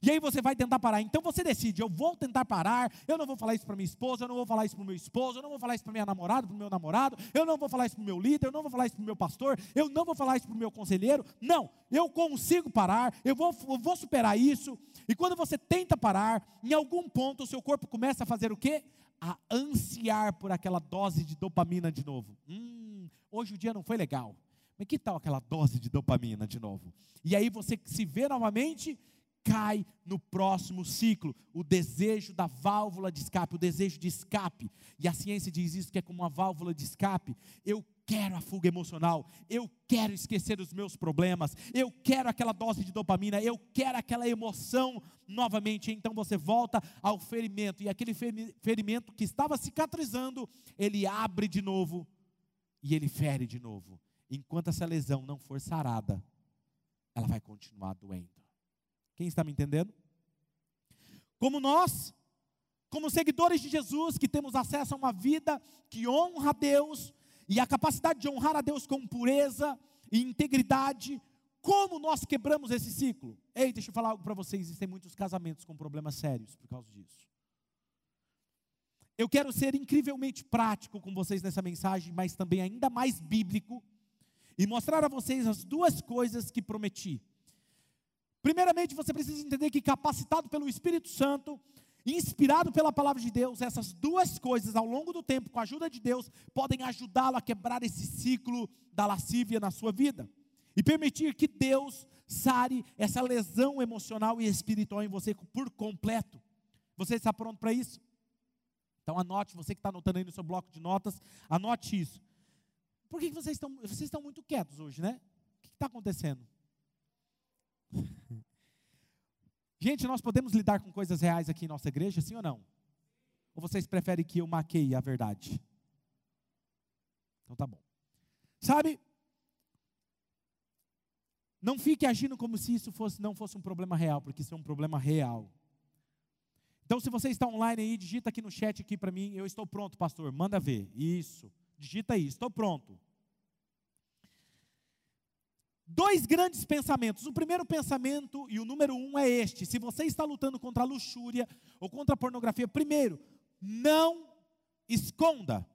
Speaker 2: E aí você vai tentar parar. Então você decide, eu vou tentar parar, eu não vou falar isso para minha esposa, eu não vou falar isso para o meu esposo, eu não vou falar isso para minha namorada, para o meu namorado, eu não vou falar isso para o meu líder, eu não vou falar isso para o meu pastor, eu não vou falar isso para o meu conselheiro. Não, eu consigo parar, eu vou, eu vou superar isso. E quando você tenta parar, em algum ponto o seu corpo começa a fazer o quê? A ansiar por aquela dose de dopamina de novo. Hum, hoje o dia não foi legal. Mas que tal aquela dose de dopamina de novo? E aí você se vê novamente cai no próximo ciclo, o desejo da válvula de escape, o desejo de escape. E a ciência diz isso que é como uma válvula de escape. Eu quero a fuga emocional, eu quero esquecer os meus problemas, eu quero aquela dose de dopamina, eu quero aquela emoção novamente. Então você volta ao ferimento, e aquele ferimento que estava cicatrizando, ele abre de novo e ele fere de novo. Enquanto essa lesão não for sarada, ela vai continuar doendo. Quem está me entendendo? Como nós, como seguidores de Jesus, que temos acesso a uma vida que honra a Deus, e a capacidade de honrar a Deus com pureza e integridade, como nós quebramos esse ciclo? Ei, deixa eu falar algo para vocês: existem muitos casamentos com problemas sérios por causa disso. Eu quero ser incrivelmente prático com vocês nessa mensagem, mas também ainda mais bíblico, e mostrar a vocês as duas coisas que prometi. Primeiramente, você precisa entender que, capacitado pelo Espírito Santo, inspirado pela palavra de Deus, essas duas coisas, ao longo do tempo, com a ajuda de Deus, podem ajudá-lo a quebrar esse ciclo da lascívia na sua vida e permitir que Deus sare essa lesão emocional e espiritual em você por completo. Você está pronto para isso? Então anote, você que está anotando aí no seu bloco de notas, anote isso. Por que vocês estão, vocês estão muito quietos hoje, né? O que está acontecendo? Gente, nós podemos lidar com coisas reais aqui em nossa igreja, sim ou não? Ou vocês preferem que eu maqueie a verdade? Então tá bom. Sabe, não fique agindo como se isso fosse, não fosse um problema real, porque isso é um problema real. Então, se você está online aí, digita aqui no chat aqui para mim, eu estou pronto, pastor, manda ver. Isso. Digita aí, estou pronto. Dois grandes pensamentos. O primeiro pensamento, e o número um, é este: se você está lutando contra a luxúria ou contra a pornografia, primeiro, não esconda.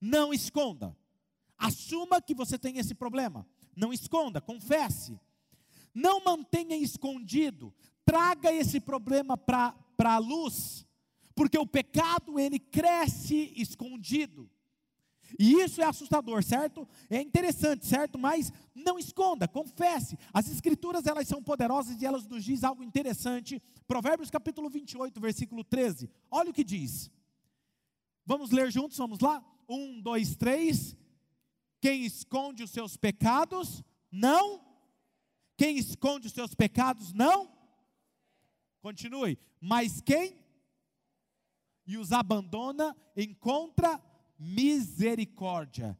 Speaker 2: Não esconda. Assuma que você tem esse problema. Não esconda, confesse. Não mantenha escondido. Traga esse problema para a luz, porque o pecado ele cresce escondido. E isso é assustador, certo? É interessante, certo? Mas não esconda, confesse. As escrituras, elas são poderosas e elas nos diz algo interessante. Provérbios capítulo 28, versículo 13. Olha o que diz. Vamos ler juntos, vamos lá? Um, dois, três. Quem esconde os seus pecados, não. Quem esconde os seus pecados, não. Continue. Mas quem e os abandona, encontra misericórdia.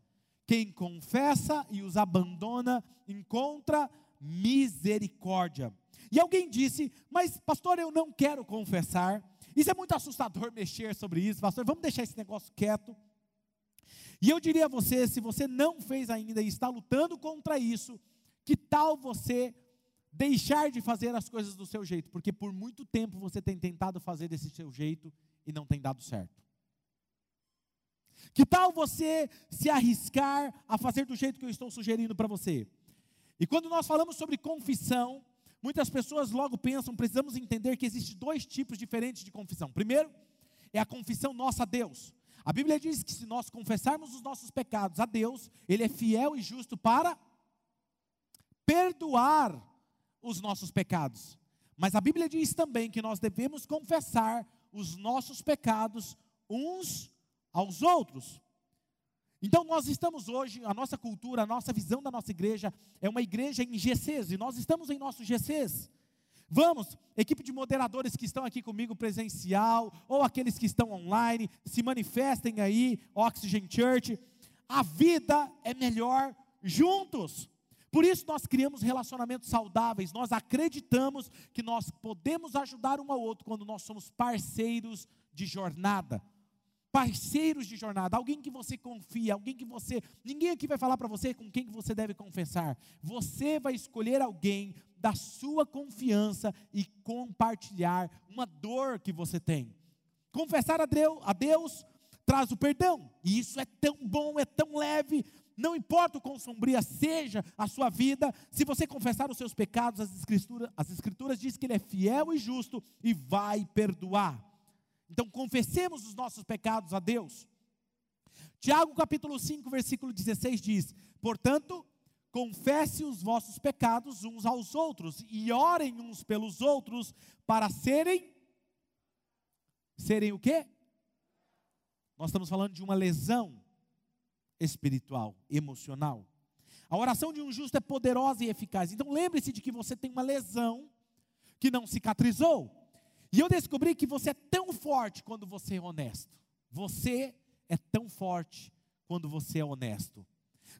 Speaker 2: Quem confessa e os abandona, encontra misericórdia. E alguém disse, mas pastor, eu não quero confessar. Isso é muito assustador mexer sobre isso, pastor. Vamos deixar esse negócio quieto. E eu diria a você, se você não fez ainda e está lutando contra isso, que tal você deixar de fazer as coisas do seu jeito? Porque por muito tempo você tem tentado fazer desse seu jeito e não tem dado certo. Que tal você se arriscar a fazer do jeito que eu estou sugerindo para você? E quando nós falamos sobre confissão, muitas pessoas logo pensam, precisamos entender que existem dois tipos diferentes de confissão. Primeiro, é a confissão nossa a Deus. A Bíblia diz que se nós confessarmos os nossos pecados a Deus, Ele é fiel e justo para perdoar os nossos pecados. Mas a Bíblia diz também que nós devemos confessar os nossos pecados uns aos outros. Então nós estamos hoje, a nossa cultura, a nossa visão da nossa igreja é uma igreja em GCs, e nós estamos em nossos GCs. Vamos, equipe de moderadores que estão aqui comigo presencial, ou aqueles que estão online, se manifestem aí, Oxygen Church. A vida é melhor juntos. Por isso nós criamos relacionamentos saudáveis, nós acreditamos que nós podemos ajudar um ao outro quando nós somos parceiros de jornada parceiros de jornada, alguém que você confia, alguém que você, ninguém aqui vai falar para você com quem que você deve confessar. Você vai escolher alguém da sua confiança e compartilhar uma dor que você tem. Confessar a Deus, a Deus traz o perdão, e isso é tão bom, é tão leve, não importa o quão sombria seja a sua vida, se você confessar os seus pecados, as escrituras, as escrituras diz que Ele é fiel e justo e vai perdoar. Então confessemos os nossos pecados a Deus. Tiago capítulo 5, versículo 16 diz: Portanto, confesse os vossos pecados uns aos outros e orem uns pelos outros para serem serem o quê? Nós estamos falando de uma lesão espiritual, emocional. A oração de um justo é poderosa e eficaz. Então lembre-se de que você tem uma lesão que não cicatrizou. E eu descobri que você é tão forte quando você é honesto. Você é tão forte quando você é honesto.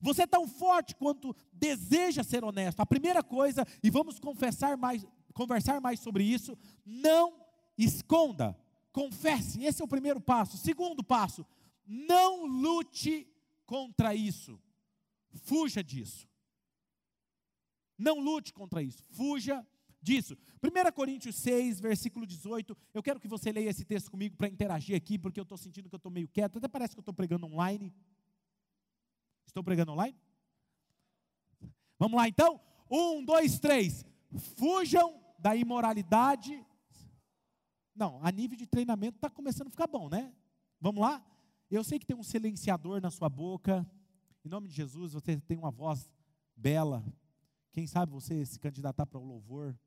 Speaker 2: Você é tão forte quanto deseja ser honesto. A primeira coisa, e vamos confessar mais, conversar mais sobre isso, não esconda, confesse. Esse é o primeiro passo. Segundo passo, não lute contra isso. Fuja disso. Não lute contra isso. Fuja disso. 1 Coríntios 6, versículo 18. Eu quero que você leia esse texto comigo para interagir aqui, porque eu estou sentindo que eu estou meio quieto. Até parece que eu estou pregando online. Estou pregando online? Vamos lá então? Um, dois, três. Fujam da imoralidade. Não, a nível de treinamento está começando a ficar bom, né? Vamos lá? Eu sei que tem um silenciador na sua boca. Em nome de Jesus, você tem uma voz bela. Quem sabe você se candidatar para o louvor.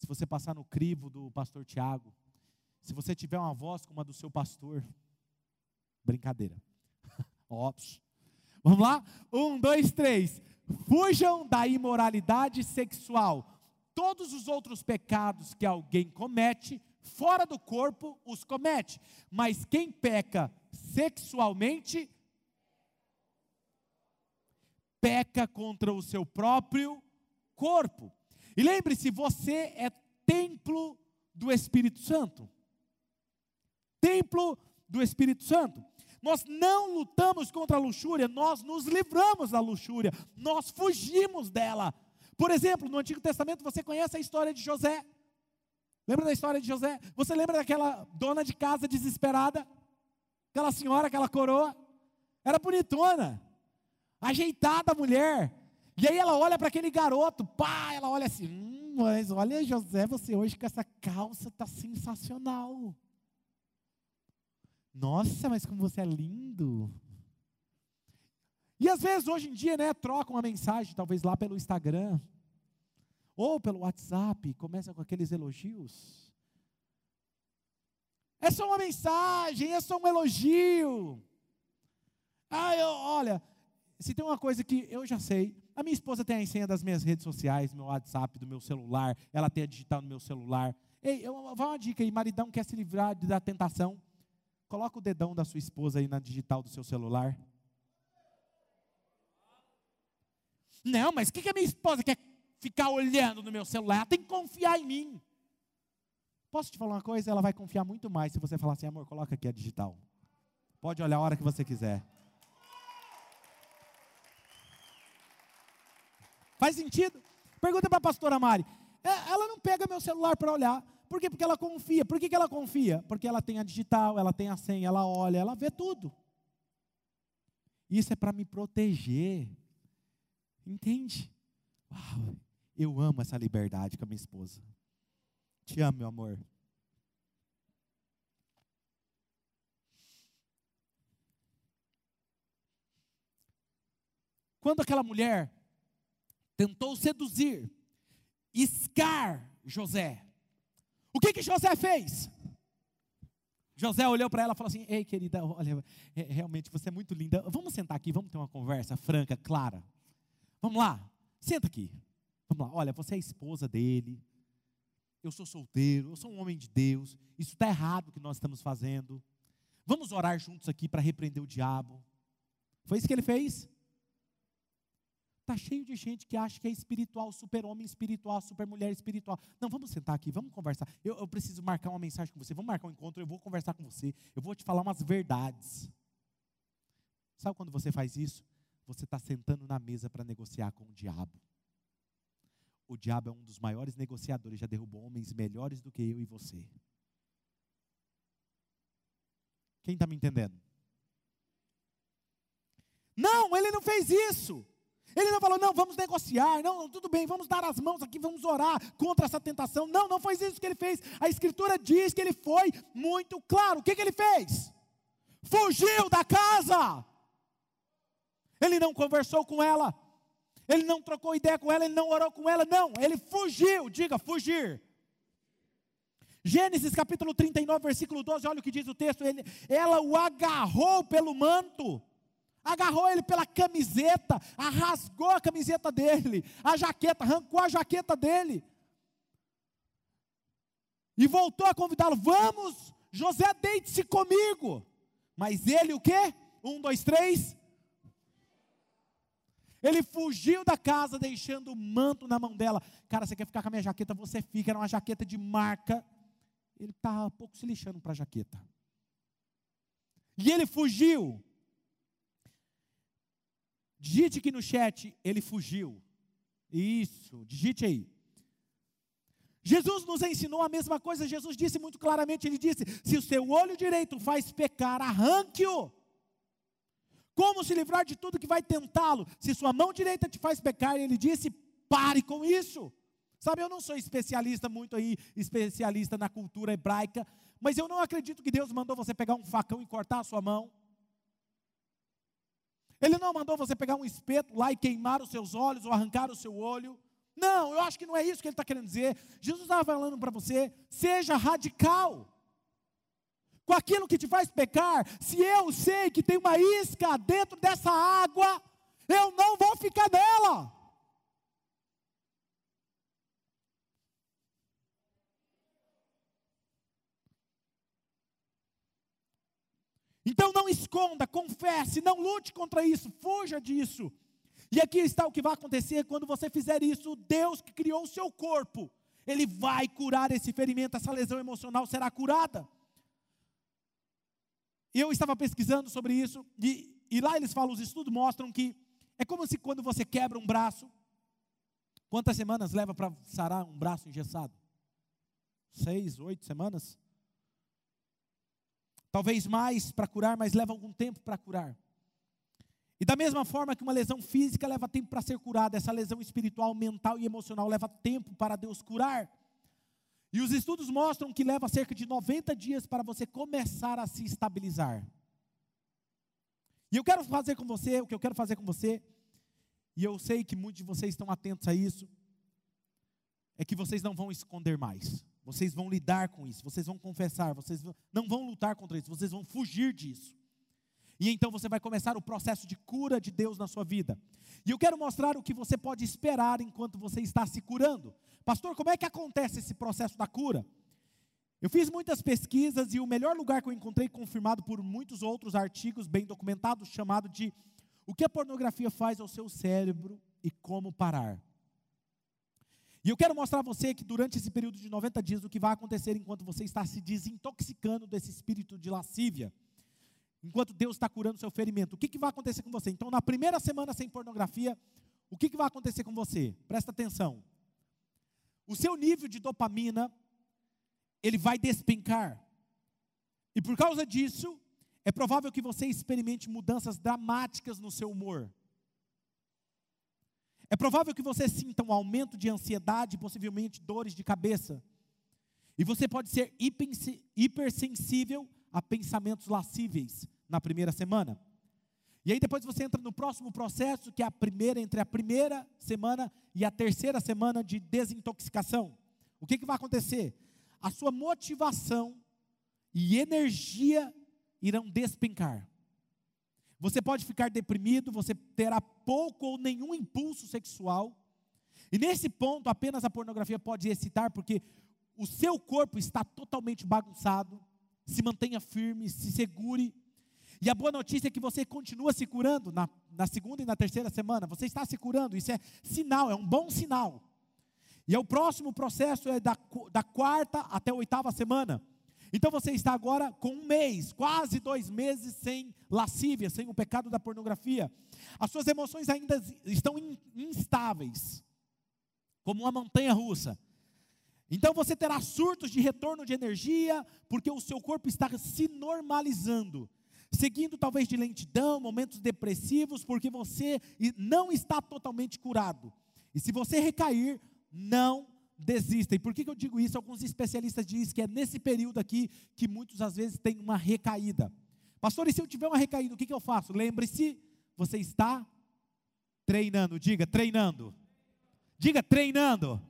Speaker 2: Se você passar no crivo do pastor Tiago. Se você tiver uma voz como a do seu pastor. Brincadeira. Óbvio. Vamos lá? Um, dois, três. Fujam da imoralidade sexual. Todos os outros pecados que alguém comete, fora do corpo, os comete. Mas quem peca sexualmente, peca contra o seu próprio corpo. E lembre-se, você é templo do Espírito Santo. Templo do Espírito Santo. Nós não lutamos contra a luxúria, nós nos livramos da luxúria, nós fugimos dela. Por exemplo, no Antigo Testamento você conhece a história de José. Lembra da história de José? Você lembra daquela dona de casa desesperada? Aquela senhora, aquela coroa? Era bonitona, ajeitada a mulher. E aí ela olha para aquele garoto, pá, ela olha assim, hum, mas olha José, você hoje com essa calça está sensacional. Nossa, mas como você é lindo. E às vezes hoje em dia, né, troca uma mensagem, talvez lá pelo Instagram, ou pelo WhatsApp, começa com aqueles elogios. É só uma mensagem, é só um elogio. Ah, eu, olha, se tem uma coisa que eu já sei, a minha esposa tem a senha das minhas redes sociais, meu WhatsApp, do meu celular, ela tem a digital no meu celular. Ei, eu, vou uma dica aí, maridão quer se livrar da tentação, Coloca o dedão da sua esposa aí na digital do seu celular. Não, mas o que, que a minha esposa quer ficar olhando no meu celular? Ela tem que confiar em mim. Posso te falar uma coisa? Ela vai confiar muito mais se você falar assim, amor, coloca aqui a digital. Pode olhar a hora que você quiser. Faz sentido? Pergunta para a pastora Mari. É, ela não pega meu celular para olhar. Por quê? Porque ela confia. Por que, que ela confia? Porque ela tem a digital, ela tem a senha, ela olha, ela vê tudo. Isso é para me proteger. Entende? Uau, eu amo essa liberdade com a minha esposa. Te amo, meu amor. Quando aquela mulher tentou seduzir, iscar José, o que que José fez? José olhou para ela e falou assim: Ei, querida, olha, realmente você é muito linda. Vamos sentar aqui, vamos ter uma conversa franca, clara. Vamos lá, senta aqui. Vamos lá, olha, você é esposa dele. Eu sou solteiro, eu sou um homem de Deus. Isso está errado o que nós estamos fazendo. Vamos orar juntos aqui para repreender o diabo. Foi isso que ele fez? Está cheio de gente que acha que é espiritual, super-homem espiritual, super-mulher espiritual. Não, vamos sentar aqui, vamos conversar. Eu, eu, preciso marcar uma mensagem com você. Vamos marcar um encontro, eu vou conversar com você. Eu vou te falar umas verdades. Sabe quando você faz isso? Você está sentando na mesa para negociar com o diabo. O diabo é um dos maiores negociadores, já derrubou homens melhores do que eu e você. Quem está me entendendo? Não, ele não fez isso. Ele não falou, não, vamos negociar, não, tudo bem, vamos dar as mãos aqui, vamos orar contra essa tentação. Não, não foi isso que ele fez. A Escritura diz que ele foi muito claro. O que, que ele fez? Fugiu da casa. Ele não conversou com ela, ele não trocou ideia com ela, ele não orou com ela, não, ele fugiu. Diga, fugir. Gênesis capítulo 39, versículo 12, olha o que diz o texto: ele, ela o agarrou pelo manto agarrou ele pela camiseta, rasgou a camiseta dele, a jaqueta, arrancou a jaqueta dele. E voltou a convidá-lo: Vamos, José, deite-se comigo. Mas ele o quê? Um, dois, três. Ele fugiu da casa, deixando o manto na mão dela. Cara, você quer ficar com a minha jaqueta? Você fica, era uma jaqueta de marca. Ele estava pouco se lixando para a jaqueta. E ele fugiu. Digite aqui no chat, ele fugiu. Isso, digite aí. Jesus nos ensinou a mesma coisa, Jesus disse muito claramente: Ele disse, se o seu olho direito faz pecar, arranque-o. Como se livrar de tudo que vai tentá-lo? Se sua mão direita te faz pecar, ele disse, pare com isso. Sabe, eu não sou especialista muito aí, especialista na cultura hebraica, mas eu não acredito que Deus mandou você pegar um facão e cortar a sua mão. Ele não mandou você pegar um espeto lá e queimar os seus olhos ou arrancar o seu olho. Não, eu acho que não é isso que ele está querendo dizer. Jesus estava falando para você, seja radical. Com aquilo que te faz pecar, se eu sei que tem uma isca dentro dessa água, eu não vou ficar nela. Então não esconda, confesse, não lute contra isso, fuja disso. E aqui está o que vai acontecer quando você fizer isso. Deus que criou o seu corpo, Ele vai curar esse ferimento, essa lesão emocional será curada. Eu estava pesquisando sobre isso, e, e lá eles falam, os estudos mostram que é como se quando você quebra um braço, quantas semanas leva para sarar um braço engessado? Seis, oito semanas? Talvez mais para curar, mas leva algum tempo para curar. E da mesma forma que uma lesão física leva tempo para ser curada, essa lesão espiritual, mental e emocional leva tempo para Deus curar. E os estudos mostram que leva cerca de 90 dias para você começar a se estabilizar. E eu quero fazer com você, o que eu quero fazer com você, e eu sei que muitos de vocês estão atentos a isso, é que vocês não vão esconder mais. Vocês vão lidar com isso, vocês vão confessar, vocês não vão lutar contra isso, vocês vão fugir disso. E então você vai começar o processo de cura de Deus na sua vida. E eu quero mostrar o que você pode esperar enquanto você está se curando. Pastor, como é que acontece esse processo da cura? Eu fiz muitas pesquisas e o melhor lugar que eu encontrei, confirmado por muitos outros artigos bem documentados, chamado de O que a pornografia faz ao seu cérebro e como parar. E eu quero mostrar a você que durante esse período de 90 dias, o que vai acontecer enquanto você está se desintoxicando desse espírito de lascívia, enquanto Deus está curando seu ferimento, o que, que vai acontecer com você? Então, na primeira semana sem pornografia, o que, que vai acontecer com você? Presta atenção. O seu nível de dopamina, ele vai despencar. E por causa disso, é provável que você experimente mudanças dramáticas no seu humor. É provável que você sinta um aumento de ansiedade, possivelmente dores de cabeça. E você pode ser hipersensível a pensamentos lascíveis na primeira semana. E aí depois você entra no próximo processo, que é a primeira, entre a primeira semana e a terceira semana de desintoxicação. O que, que vai acontecer? A sua motivação e energia irão despencar. Você pode ficar deprimido, você terá pouco ou nenhum impulso sexual. E nesse ponto, apenas a pornografia pode excitar, porque o seu corpo está totalmente bagunçado. Se mantenha firme, se segure. E a boa notícia é que você continua se curando na, na segunda e na terceira semana. Você está se curando, isso é sinal, é um bom sinal. E é o próximo processo é da, da quarta até a oitava semana. Então você está agora com um mês, quase dois meses sem lascívia, sem o pecado da pornografia. As suas emoções ainda estão instáveis, como uma montanha russa. Então você terá surtos de retorno de energia, porque o seu corpo está se normalizando, seguindo talvez de lentidão, momentos depressivos, porque você não está totalmente curado. E se você recair, não desista. E por que, eu digo isso? Alguns especialistas dizem que é nesse período aqui que muitos às vezes têm uma recaída. Pastor, e se eu tiver uma recaída, o que, que eu faço? Lembre-se, você está treinando. Diga, treinando. Diga, treinando.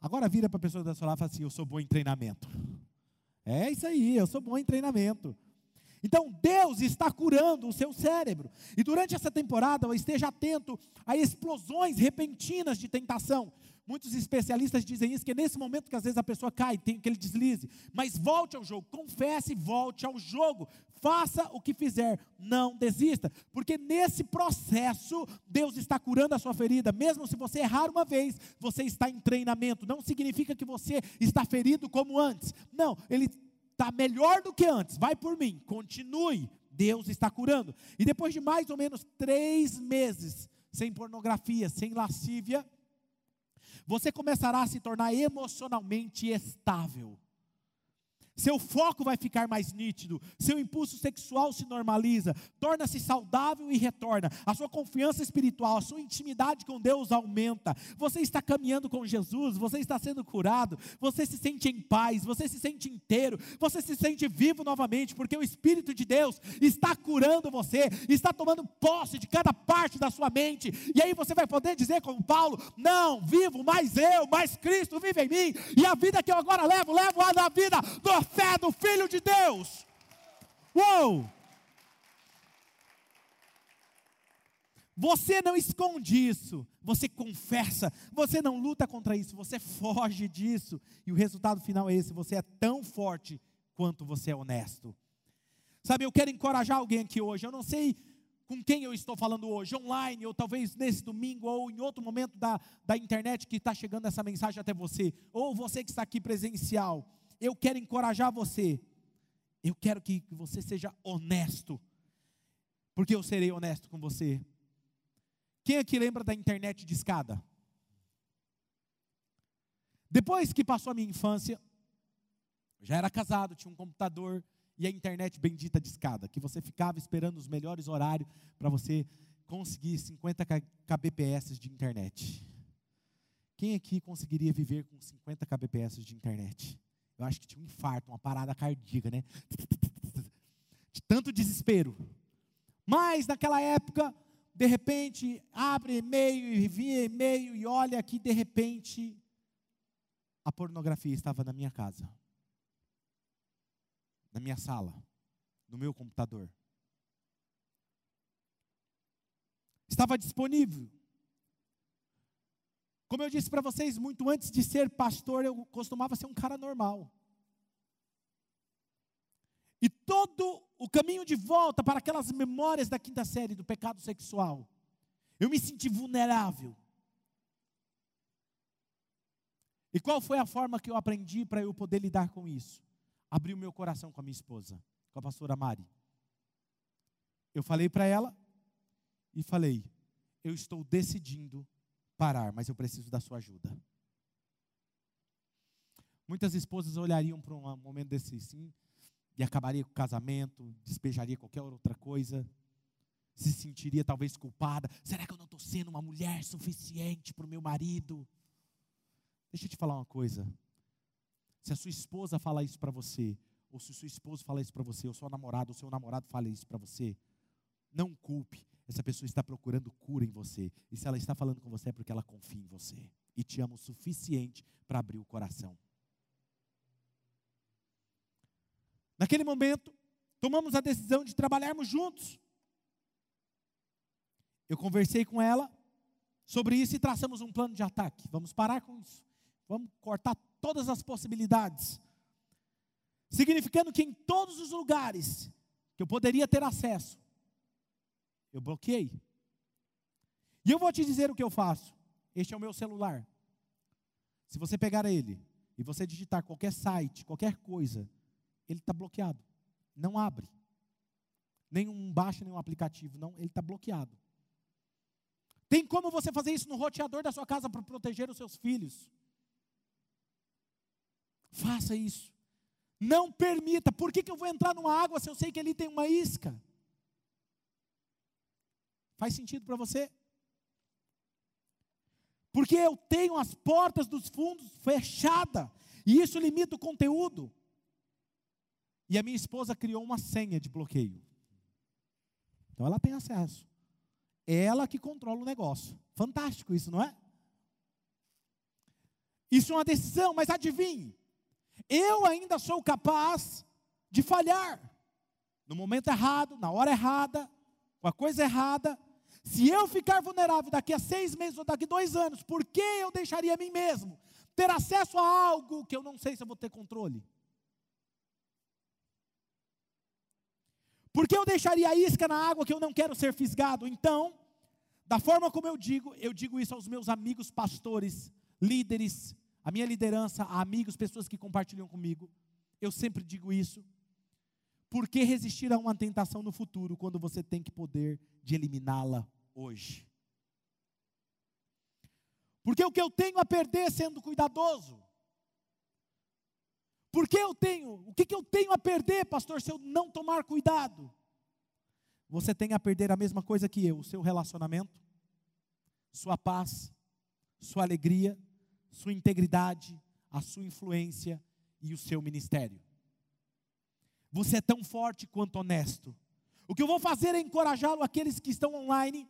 Speaker 2: Agora vira para a pessoa da sua lado e fala assim: Eu sou bom em treinamento. É isso aí, eu sou bom em treinamento. Então Deus está curando o seu cérebro. E durante essa temporada, esteja atento a explosões repentinas de tentação. Muitos especialistas dizem isso, que é nesse momento que às vezes a pessoa cai, tem aquele deslize. Mas volte ao jogo, confesse volte ao jogo. Faça o que fizer, não desista. Porque nesse processo, Deus está curando a sua ferida. Mesmo se você errar uma vez, você está em treinamento. Não significa que você está ferido como antes. Não, Ele está melhor do que antes. Vai por mim, continue Deus está curando. E depois de mais ou menos três meses sem pornografia, sem lascívia, você começará a se tornar emocionalmente estável. Seu foco vai ficar mais nítido, seu impulso sexual se normaliza, torna-se saudável e retorna. A sua confiança espiritual, a sua intimidade com Deus aumenta. Você está caminhando com Jesus, você está sendo curado, você se sente em paz, você se sente inteiro, você se sente vivo novamente, porque o Espírito de Deus está curando você, está tomando posse de cada parte da sua mente. E aí você vai poder dizer como Paulo: "Não, vivo mais eu, mais Cristo vive em mim, e a vida que eu agora levo, levo a da vida do fé do Filho de Deus. Uou! Você não esconde isso, você confessa, você não luta contra isso, você foge disso, e o resultado final é esse: você é tão forte quanto você é honesto. Sabe, eu quero encorajar alguém aqui hoje, eu não sei com quem eu estou falando hoje, online, ou talvez nesse domingo, ou em outro momento da, da internet que está chegando essa mensagem até você, ou você que está aqui presencial eu quero encorajar você. Eu quero que você seja honesto. Porque eu serei honesto com você. Quem aqui lembra da internet de escada? Depois que passou a minha infância, já era casado, tinha um computador e a internet bendita de escada, que você ficava esperando os melhores horários para você conseguir 50 kbps de internet. Quem aqui conseguiria viver com 50 kbps de internet? Eu acho que tinha um infarto, uma parada cardíaca, né? De tanto desespero. Mas naquela época, de repente, abre e-mail e via e-mail e olha que de repente a pornografia estava na minha casa. Na minha sala, no meu computador. Estava disponível. Como eu disse para vocês, muito antes de ser pastor, eu costumava ser um cara normal. E todo o caminho de volta para aquelas memórias da quinta série do pecado sexual, eu me senti vulnerável. E qual foi a forma que eu aprendi para eu poder lidar com isso? Abri o meu coração com a minha esposa, com a pastora Mari. Eu falei para ela e falei: eu estou decidindo parar, mas eu preciso da sua ajuda. Muitas esposas olhariam para um momento desse assim e acabaria com o casamento, despejaria qualquer outra coisa, se sentiria talvez culpada. Será que eu não estou sendo uma mulher suficiente para o meu marido? Deixa eu te falar uma coisa. Se a sua esposa fala isso para você, ou se o seu esposo fala isso para você, ou seu namorado, ou seu namorado fala isso para você, não culpe. Essa pessoa está procurando cura em você. E se ela está falando com você é porque ela confia em você e te ama o suficiente para abrir o coração. Naquele momento, tomamos a decisão de trabalharmos juntos. Eu conversei com ela sobre isso e traçamos um plano de ataque. Vamos parar com isso. Vamos cortar todas as possibilidades. Significando que em todos os lugares que eu poderia ter acesso, eu bloqueei. E eu vou te dizer o que eu faço. Este é o meu celular. Se você pegar ele e você digitar qualquer site, qualquer coisa, ele está bloqueado. Não abre. Nenhum baixa nenhum aplicativo, não, ele está bloqueado. Tem como você fazer isso no roteador da sua casa para proteger os seus filhos? Faça isso. Não permita. Por que, que eu vou entrar numa água se eu sei que ali tem uma isca? Faz sentido para você? Porque eu tenho as portas dos fundos fechadas, e isso limita o conteúdo. E a minha esposa criou uma senha de bloqueio. Então ela tem acesso. É ela que controla o negócio. Fantástico isso, não é? Isso é uma decisão, mas adivinhe, eu ainda sou capaz de falhar. No momento errado, na hora errada, com a coisa errada, se eu ficar vulnerável daqui a seis meses ou daqui a dois anos, por que eu deixaria a mim mesmo ter acesso a algo que eu não sei se eu vou ter controle? Por que eu deixaria a isca na água que eu não quero ser fisgado? Então, da forma como eu digo, eu digo isso aos meus amigos pastores, líderes, a minha liderança, amigos, pessoas que compartilham comigo. Eu sempre digo isso. Por que resistir a uma tentação no futuro quando você tem que poder de eliminá-la hoje? Porque o que eu tenho a perder sendo cuidadoso? Porque eu tenho, o que, que eu tenho a perder, pastor, se eu não tomar cuidado? Você tem a perder a mesma coisa que eu, o seu relacionamento, sua paz, sua alegria, sua integridade, a sua influência e o seu ministério. Você é tão forte quanto honesto. O que eu vou fazer é encorajá-lo, aqueles que estão online,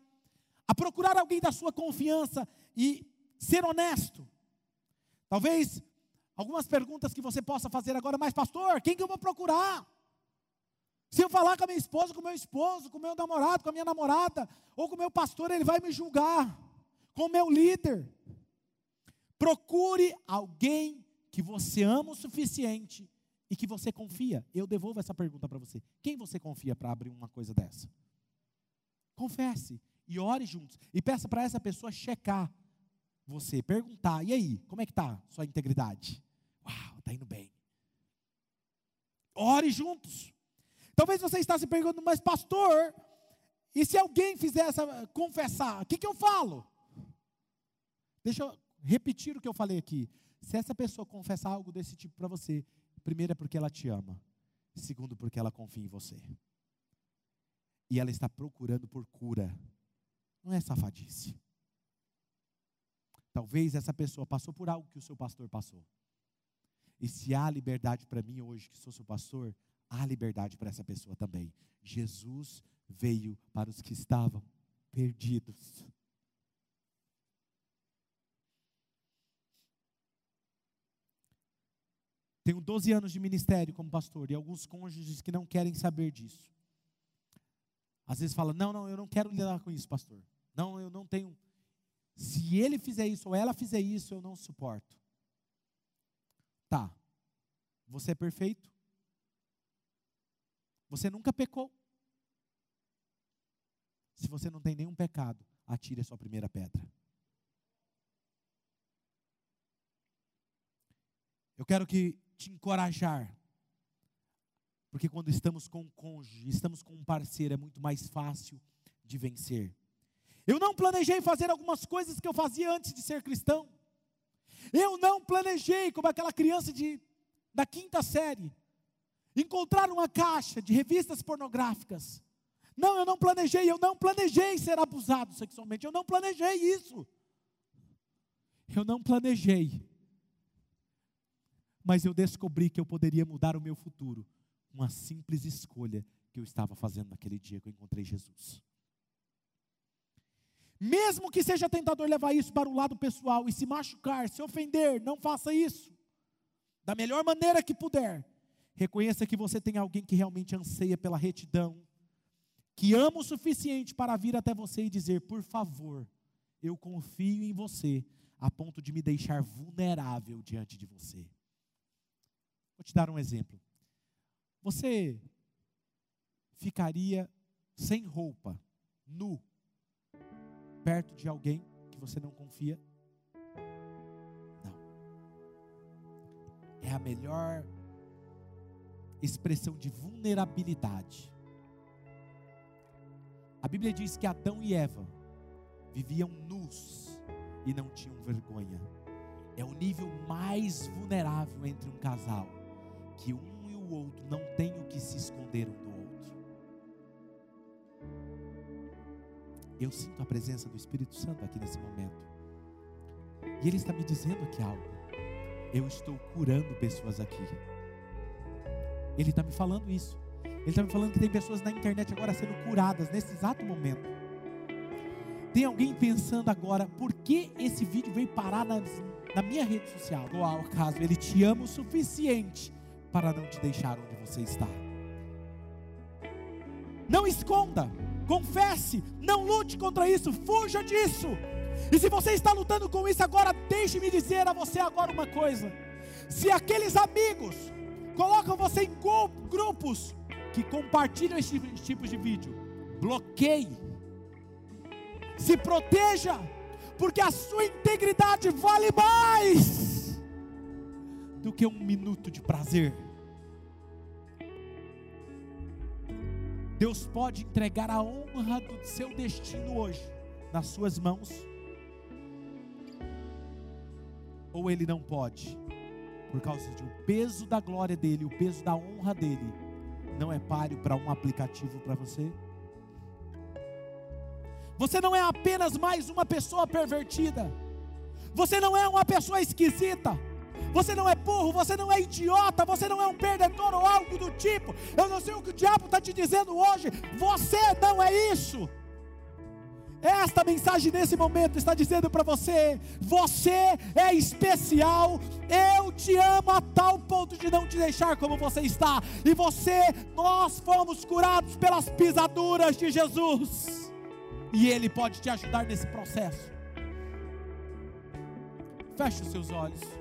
Speaker 2: a procurar alguém da sua confiança e ser honesto. Talvez algumas perguntas que você possa fazer agora, mas pastor, quem que eu vou procurar? Se eu falar com a minha esposa, com o meu esposo, com o meu namorado, com a minha namorada, ou com o meu pastor, ele vai me julgar, com o meu líder. Procure alguém que você ama o suficiente e que você confia. Eu devolvo essa pergunta para você. Quem você confia para abrir uma coisa dessa? Confesse e ore juntos e peça para essa pessoa checar você, perguntar: "E aí, como é que tá sua integridade?" Uau, tá indo bem. Ore juntos. Talvez você está se perguntando, mas pastor, e se alguém fizer essa confessar, o que, que eu falo? Deixa eu repetir o que eu falei aqui. Se essa pessoa confessar algo desse tipo para você, primeiro é porque ela te ama, segundo porque ela confia em você. E ela está procurando por cura. Não é safadice. Talvez essa pessoa passou por algo que o seu pastor passou. E se há liberdade para mim hoje, que sou seu pastor, há liberdade para essa pessoa também. Jesus veio para os que estavam perdidos. Tenho 12 anos de ministério como pastor e alguns cônjuges que não querem saber disso. Às vezes fala: "Não, não, eu não quero lidar com isso, pastor. Não, eu não tenho se ele fizer isso ou ela fizer isso, eu não suporto." Tá. Você é perfeito? Você nunca pecou? Se você não tem nenhum pecado, atire a sua primeira pedra. Eu quero que te encorajar. Porque quando estamos com um cônjuge, estamos com um parceiro, é muito mais fácil de vencer. Eu não planejei fazer algumas coisas que eu fazia antes de ser cristão. Eu não planejei, como aquela criança de, da quinta série, encontrar uma caixa de revistas pornográficas. Não, eu não planejei, eu não planejei ser abusado sexualmente, eu não planejei isso. Eu não planejei mas eu descobri que eu poderia mudar o meu futuro com uma simples escolha que eu estava fazendo naquele dia que eu encontrei Jesus. Mesmo que seja tentador levar isso para o lado pessoal e se machucar, se ofender, não faça isso. Da melhor maneira que puder. Reconheça que você tem alguém que realmente anseia pela retidão, que ama o suficiente para vir até você e dizer: por favor, eu confio em você, a ponto de me deixar vulnerável diante de você. Vou te dar um exemplo. Você ficaria sem roupa, nu, perto de alguém que você não confia? Não. É a melhor expressão de vulnerabilidade. A Bíblia diz que Adão e Eva viviam nus e não tinham vergonha. É o nível mais vulnerável entre um casal que um e o outro não têm o que se esconder um do outro. Eu sinto a presença do Espírito Santo aqui nesse momento. E Ele está me dizendo aqui algo. Eu estou curando pessoas aqui. Ele está me falando isso. Ele está me falando que tem pessoas na internet agora sendo curadas nesse exato momento. Tem alguém pensando agora, por que esse vídeo veio parar na, na minha rede social? Ou ao caso, ele te ama o suficiente para não te deixar onde você está. Não esconda, confesse, não lute contra isso, fuja disso. E se você está lutando com isso agora, deixe-me dizer a você agora uma coisa: se aqueles amigos colocam você em grupos que compartilham esse tipo de vídeo, bloqueie, se proteja, porque a sua integridade vale mais do que um minuto de prazer. Deus pode entregar a honra do seu destino hoje nas suas mãos, ou Ele não pode, por causa do peso da glória dele, o peso da honra dele, não é páreo para um aplicativo para você? Você não é apenas mais uma pessoa pervertida. Você não é uma pessoa esquisita. Você não é burro, você não é idiota, você não é um perdedor ou algo do tipo. Eu não sei o que o diabo está te dizendo hoje. Você não é isso. Esta mensagem nesse momento está dizendo para você: você é especial, eu te amo a tal ponto de não te deixar como você está, e você, nós fomos curados pelas pisaduras de Jesus e Ele pode te ajudar nesse processo. Feche os seus olhos.